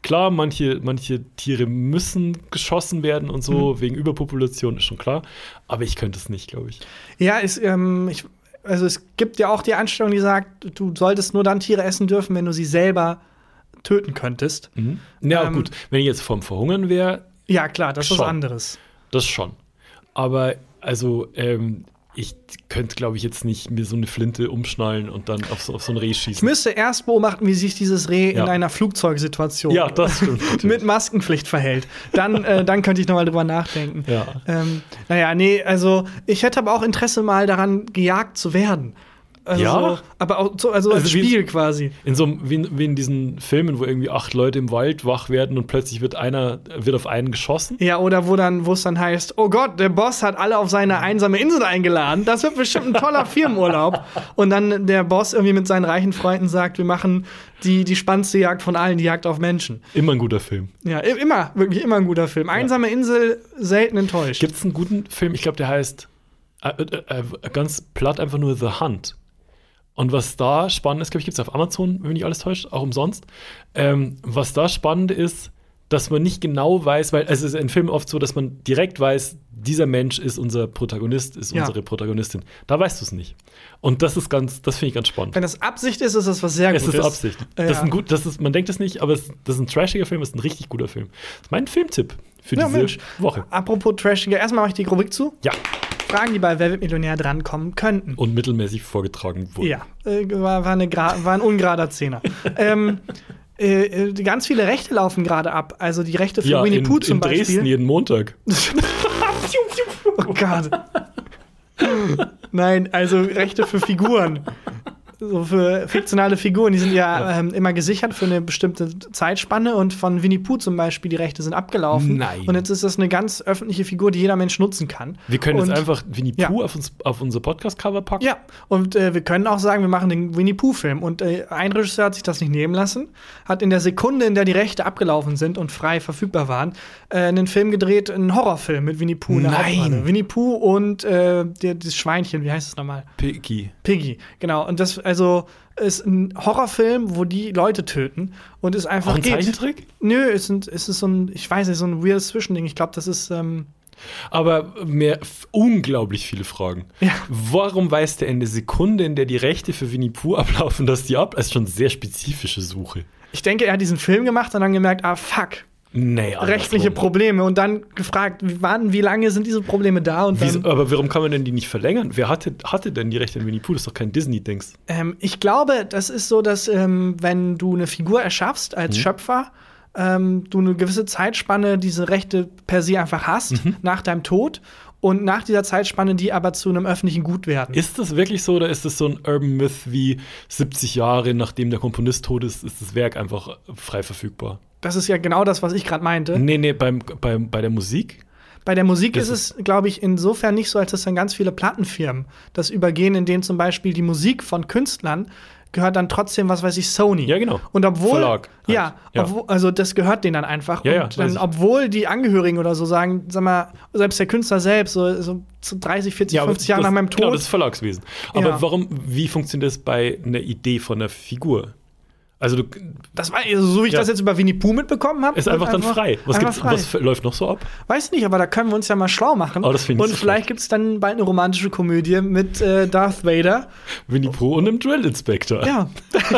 klar, manche, manche Tiere müssen geschossen werden und so, Mhm. wegen Überpopulation, ist schon klar. Aber ich könnte es nicht, glaube ich. Ja, ist, ähm, ich, also es gibt ja auch die Anstellung, die sagt, du solltest nur dann Tiere essen dürfen, wenn du sie selber töten könntest. Ja, Ähm, gut, wenn ich jetzt vom Verhungern wäre, Ja, klar, das ist was Schon. anderes. das schon. Aber, also, ähm, ich könnte, glaube ich, jetzt nicht mir so eine Flinte umschnallen und dann auf so, auf so ein Reh Ich schießen. müsste erst beobachten, wie sich dieses Reh Ja. in einer Flugzeugsituation Ja, mit Maskenpflicht verhält. Dann, äh, dann könnte ich noch mal drüber nachdenken. Ja. Ähm, naja, nee, also ich hätte aber auch Interesse mal daran, gejagt zu werden. Also Ja? so, aber auch so, also, als Also wie- Spiel quasi. In so einem, wie, in- wie in diesen Filmen, wo irgendwie acht Leute im Wald wach werden und plötzlich wird einer, wird auf einen geschossen. Ja, oder wo dann, wo es dann heißt, oh Gott, der Boss hat alle auf seine einsame Insel eingeladen. Das wird bestimmt ein toller Firmenurlaub. Und dann der Boss irgendwie mit seinen reichen Freunden sagt, wir machen die, die spannendste Jagd von allen, die Jagd auf Menschen. Immer ein guter Film. Ja, immer, wirklich immer ein guter Film. Einsame Insel, selten enttäuscht. Gibt es einen guten Film? Ich glaube, der heißt äh, äh, äh, ganz platt einfach nur The Hunt. Und was da spannend ist, glaube ich, gibt es auf Amazon, wenn mich nicht alles täuscht, auch umsonst. Ähm, was da spannend ist, dass man nicht genau weiß, weil es ist in Filmen oft so, dass man direkt weiß, dieser Mensch ist unser Protagonist, ist Ja. unsere Protagonistin. Da weißt du es nicht. Und das ist ganz, das finde ich ganz spannend. Wenn das Absicht ist, ist das was sehr Es Gutes. ist Absicht. Äh, Das ist ja. ein gut, das ist, man denkt es nicht, aber es, das ist ein trashiger Film, das ist ein richtig guter Film. Das ist mein Filmtipp für Ja, diese Mensch. Woche. Apropos Trashiger, erstmal mache ich die Rubrik zu. Ja. Fragen, die bei Wer wird Millionär drankommen könnten. Und mittelmäßig vorgetragen wurde. Ja, äh, war, war, eine gra- war ein ungerader Zehner. ähm, äh, äh, ganz viele Rechte laufen gerade ab. Also die Rechte für Ja, Winnie in, Pooh zum in Dresden Beispiel. jeden Montag. Oh Gott. Nein, also Rechte für Figuren. So für fiktionale Figuren, die sind ja, Ähm, immer gesichert für eine bestimmte Zeitspanne und von Winnie Pooh zum Beispiel, die Rechte sind abgelaufen. Nein. Und jetzt ist das eine ganz öffentliche Figur, die jeder Mensch nutzen kann. Wir können und, jetzt einfach Winnie Ja. Pooh auf, uns, auf unser Podcast-Cover packen. Ja, und äh, wir können auch sagen, wir machen den Winnie Pooh-Film. Und äh, ein Regisseur hat sich das nicht nehmen lassen, hat in der Sekunde, in der die Rechte abgelaufen sind und frei verfügbar waren, äh, einen Film gedreht, einen Horrorfilm mit Winnie Pooh Nein. Winnie Pooh und äh, das Schweinchen, wie heißt es nochmal? Piggy. Piggy, genau. Und das also ist ein Horrorfilm, wo die Leute töten und es einfach Auch ein geht. Zeichentrick? Nö, es, sind, es ist so ein, ich weiß nicht, so ein weirdes Zwischending. Ich glaube, das ist ähm, Aber mehr unglaublich viele Fragen. Ja. Warum weiß der in der Sekunde, in der die Rechte für Winnie Pooh ablaufen, dass die ab? Das ist schon eine sehr spezifische Suche. Ich denke, er hat diesen Film gemacht und dann gemerkt, ah fuck, Nee, rechtliche. Probleme und dann gefragt, wie, wann, wie lange sind diese Probleme da? Und dann, aber warum kann man denn die nicht verlängern? Wer hatte, hatte denn die Rechte an Winnie Pooh? Das ist doch kein Disney-Dings. ähm, ich glaube, das ist so, dass ähm, wenn du eine Figur erschaffst als Schöpfer, ähm, du eine gewisse Zeitspanne diese Rechte per se einfach hast nach deinem Tod und nach dieser Zeitspanne die aber zu einem öffentlichen Gut werden. Ist das wirklich so oder ist das so ein Urban Myth wie 70 Jahre nachdem der Komponist tot ist, ist das Werk einfach frei verfügbar? Das ist ja genau das, was ich gerade meinte. Nee, nee, beim, beim, bei der Musik? Bei der Musik Das ist es, glaube ich, insofern nicht so, als dass dann ganz viele Plattenfirmen das übergehen, indem zum Beispiel die Musik von Künstlern gehört dann trotzdem, was weiß ich, Sony. Ja, genau. Und obwohl, Verlag halt. ja, Ja. Obwohl, also das gehört denen dann einfach. Ja, ja, und weiß dann, obwohl die Angehörigen oder so sagen, sag mal, selbst der Künstler selbst, so, so zu 30, 40, aber 50 Jahre nach meinem Tod. Genau, das ist Verlagswesen. Aber Ja. warum, wie funktioniert das bei einer Idee von einer Figur? Also, du, das war, also, so wie ich Ja. das jetzt über Winnie Pooh mitbekommen habe. ist einfach dann frei. Was, einfach frei. was läuft noch so ab? Weiß nicht, aber da können wir uns ja mal schlau machen. Oh, das ich Und so vielleicht gibt es dann bald eine romantische Komödie mit äh, Darth Vader. Winnie Pooh und einem Drill Inspector. Ja.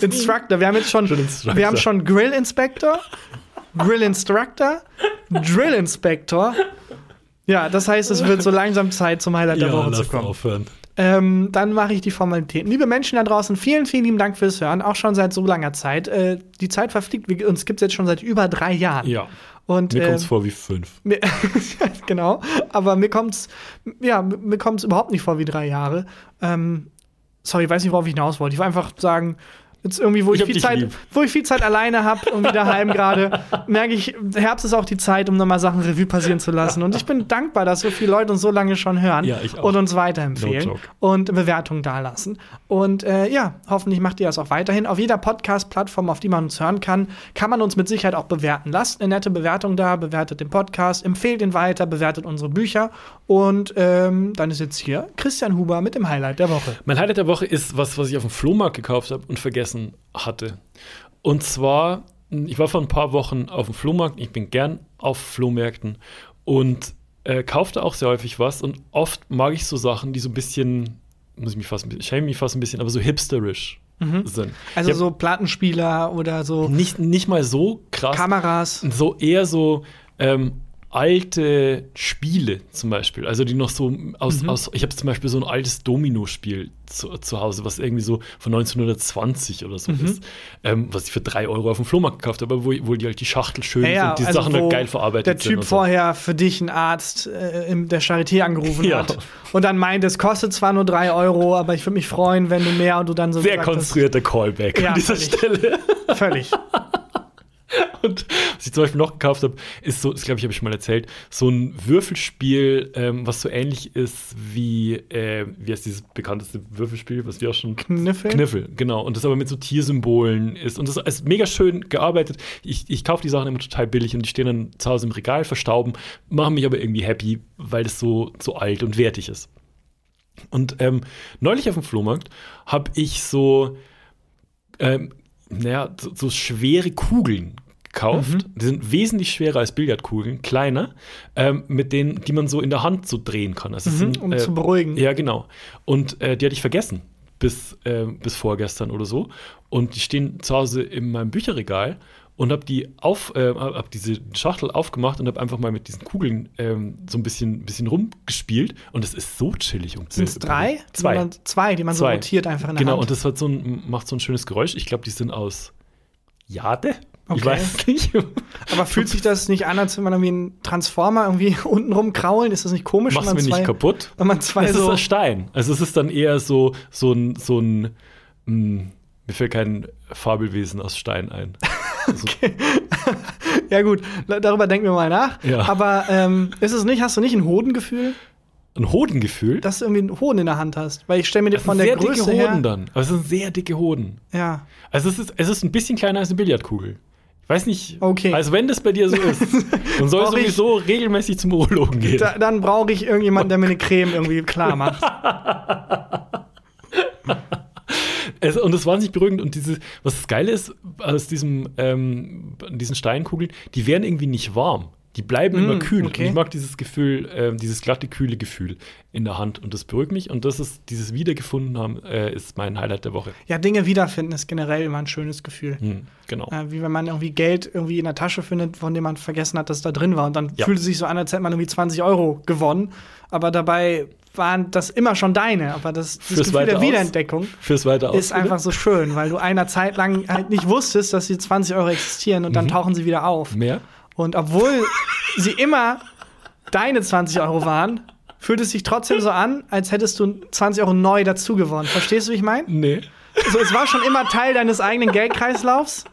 Instructor. Wir haben jetzt schon, wir haben schon Grill Inspector, Grill Instructor, Drill Inspector. Ja, das heißt, es wird so langsam Zeit, zum Highlight der Ja, Woche lass zu kommen. aufhören. Ähm, dann mache ich die Formalitäten. Liebe Menschen da draußen, vielen, vielen lieben Dank fürs Hören. Auch schon seit so langer Zeit. Äh, die Zeit verfliegt. Wir- Uns gibt es jetzt schon seit über drei Jahren. Ja. Und, Mir äh, kommt's vor wie fünf. mir, genau, aber mir kommt's, ja, mir kommt's überhaupt nicht vor wie drei Jahre. Ähm, sorry, ich weiß nicht, worauf ich hinaus wollte. Ich wollte einfach sagen, jetzt irgendwie, wo Ich ich, viel Zeit, lieb. wo ich viel Zeit alleine habe, irgendwie daheim gerade, merke ich, Herbst ist auch die Zeit, um nochmal Sachen Revue passieren zu lassen. Und ich bin dankbar, dass so viele Leute uns so lange schon hören Ja, und uns weiterempfehlen No und Bewertungen dalassen. Und äh, ja, hoffentlich macht ihr das auch weiterhin. Auf jeder Podcast-Plattform, auf die man uns hören kann, kann man uns mit Sicherheit auch bewerten. Lasst eine nette Bewertung da, bewertet den Podcast, empfehlt ihn weiter, bewertet unsere Bücher. Und ähm, dann ist jetzt hier Christian Huber mit dem Highlight der Woche. Mein Highlight der Woche ist was, was ich auf dem Flohmarkt gekauft habe und vergessen hatte. Und zwar, ich war vor ein paar Wochen auf dem Flohmarkt. Ich bin gern auf Flohmärkten und äh, kaufte auch sehr häufig was. Und oft mag ich so Sachen, die so ein bisschen, muss ich mich fast, ein bisschen- schäme mich fast ein bisschen, aber so hipsterisch sind. Also Ich so Plattenspieler oder so nicht, nicht mal so krass. Kameras. so eher so ähm, alte Spiele zum Beispiel. Also die noch so aus, Mhm. aus ich habe zum Beispiel so ein altes Domino-Spiel zu, zu Hause, was irgendwie so von 1920 oder Mhm. so ist, ähm, was ich für drei Euro auf dem Flohmarkt gekauft habe, wo, wo die halt die Schachtel schön Ja, ja, sind, die also Sachen halt geil verarbeitet Der sind. Typ und so. vorher für dich einen Arzt äh, in der Charité angerufen Ja. hat und dann meint, es kostet zwar nur drei Euro, aber ich würde mich freuen, wenn du mehr und du dann so Sehr konstruierter Callback an dieser völlig. Stelle. Völlig. Und was ich zum Beispiel noch gekauft habe, ist so, das glaube ich, habe ich schon mal erzählt, so ein Würfelspiel, ähm, was so ähnlich ist wie, äh, wie heißt dieses bekannteste Würfelspiel, was wir auch schon. Kniffel? Kniffel, genau. Und das aber mit so Tiersymbolen ist. Und das ist mega schön gearbeitet. Ich, ich kaufe die Sachen immer total billig und die stehen dann zu Hause im Regal, verstauben, machen mich aber irgendwie happy, weil das so, so alt und wertig ist. Und ähm, neulich auf dem Flohmarkt habe ich so ähm, naja, so, so schwere Kugeln gekauft. Die sind wesentlich schwerer als Billardkugeln, kleiner, ähm, mit denen, die man so in der Hand so drehen kann. Also Mhm, sind, um zu beruhigen. Ja, genau. Und äh, die hatte ich vergessen bis, äh, bis vorgestern oder so. Und die stehen zu Hause in meinem Bücherregal und habe die auf, äh, hab diese Schachtel aufgemacht und habe einfach mal mit diesen Kugeln ähm, so ein bisschen, bisschen rumgespielt. Und es ist so chillig. und Sind es drei? Die Zwei. man, zwei, die man so Zwei. rotiert einfach in der Genau, Hand. und das hat so ein, macht so ein schönes Geräusch. Ich glaube, die sind aus Jade. Ich Okay. weiß nicht. aber fühlt sich das nicht an, als wenn man irgendwie einen Transformer irgendwie unten rumkraulen? Ist das nicht komisch, Mach's mir zwei, nicht kaputt. wenn man zwei Es ist so ein Stein. Also es ist dann eher so, so ein, so ein mh, mir fällt kein Fabelwesen aus Stein ein. So, Ja gut, darüber denken wir mal nach. Ja. Aber ähm, ist es nicht, hast du nicht ein Hodengefühl, ein Hodengefühl. dass du irgendwie einen Hoden in der Hand hast? Weil ich stelle mir dir von der sehr dicke Größe Hoden her, dann. Aber es sind sehr dicke Hoden. ja. Also es ist, es ist ein bisschen kleiner als eine Billardkugel. Ich weiß nicht. Okay. Also wenn das bei dir so ist, dann soll sowieso regelmäßig zum Urologen gehen. Da, dann brauche ich irgendjemanden, der mir eine Creme irgendwie klar macht. Es, und das war nicht beruhigend. Und diese, was das Geile ist, aus diesem, ähm, diesen Steinkugeln, die werden irgendwie nicht warm. Die bleiben Mm, immer kühl. okay. Und ich mag dieses Gefühl, ähm, dieses glatte, kühle Gefühl in der Hand. Und das beruhigt mich. Und das ist, dieses Wiedergefunden haben, äh, ist mein Highlight der Woche. Ja, Dinge wiederfinden ist generell immer ein schönes Gefühl. Hm, genau. Äh, wie wenn man irgendwie Geld irgendwie in der Tasche findet, von dem man vergessen hat, dass da drin war. Und dann Ja. fühlt es sich so an, als hätte man irgendwie 20 Euro gewonnen. Aber dabei waren das immer schon deine. Aber das, das Gefühl der aus- Wiederentdeckung Fürs Weiter ist einfach so schön, weil du einer Zeit lang halt nicht wusstest, dass die 20 Euro existieren und Mhm. dann tauchen sie wieder auf. Mehr? Und obwohl sie immer deine 20 Euro waren, fühlt es sich trotzdem so an, als hättest du 20 Euro neu dazu gewonnen. Verstehst du, wie ich meine? Nee. Also, es war schon immer Teil deines eigenen Geldkreislaufs.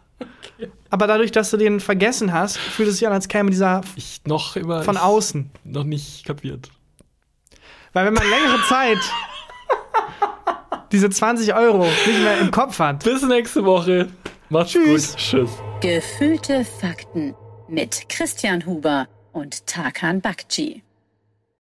Aber dadurch, dass du den vergessen hast, fühlt es sich an, als käme dieser Ich noch immer. von außen. Noch nicht kapiert. Weil wenn man längere Zeit diese 20 Euro nicht mehr im Kopf hat, Bis nächste Woche. Macht's Tschüss. gut. Tschüss. Gefühlte Fakten mit Christian Huber und Tarkan Bakci.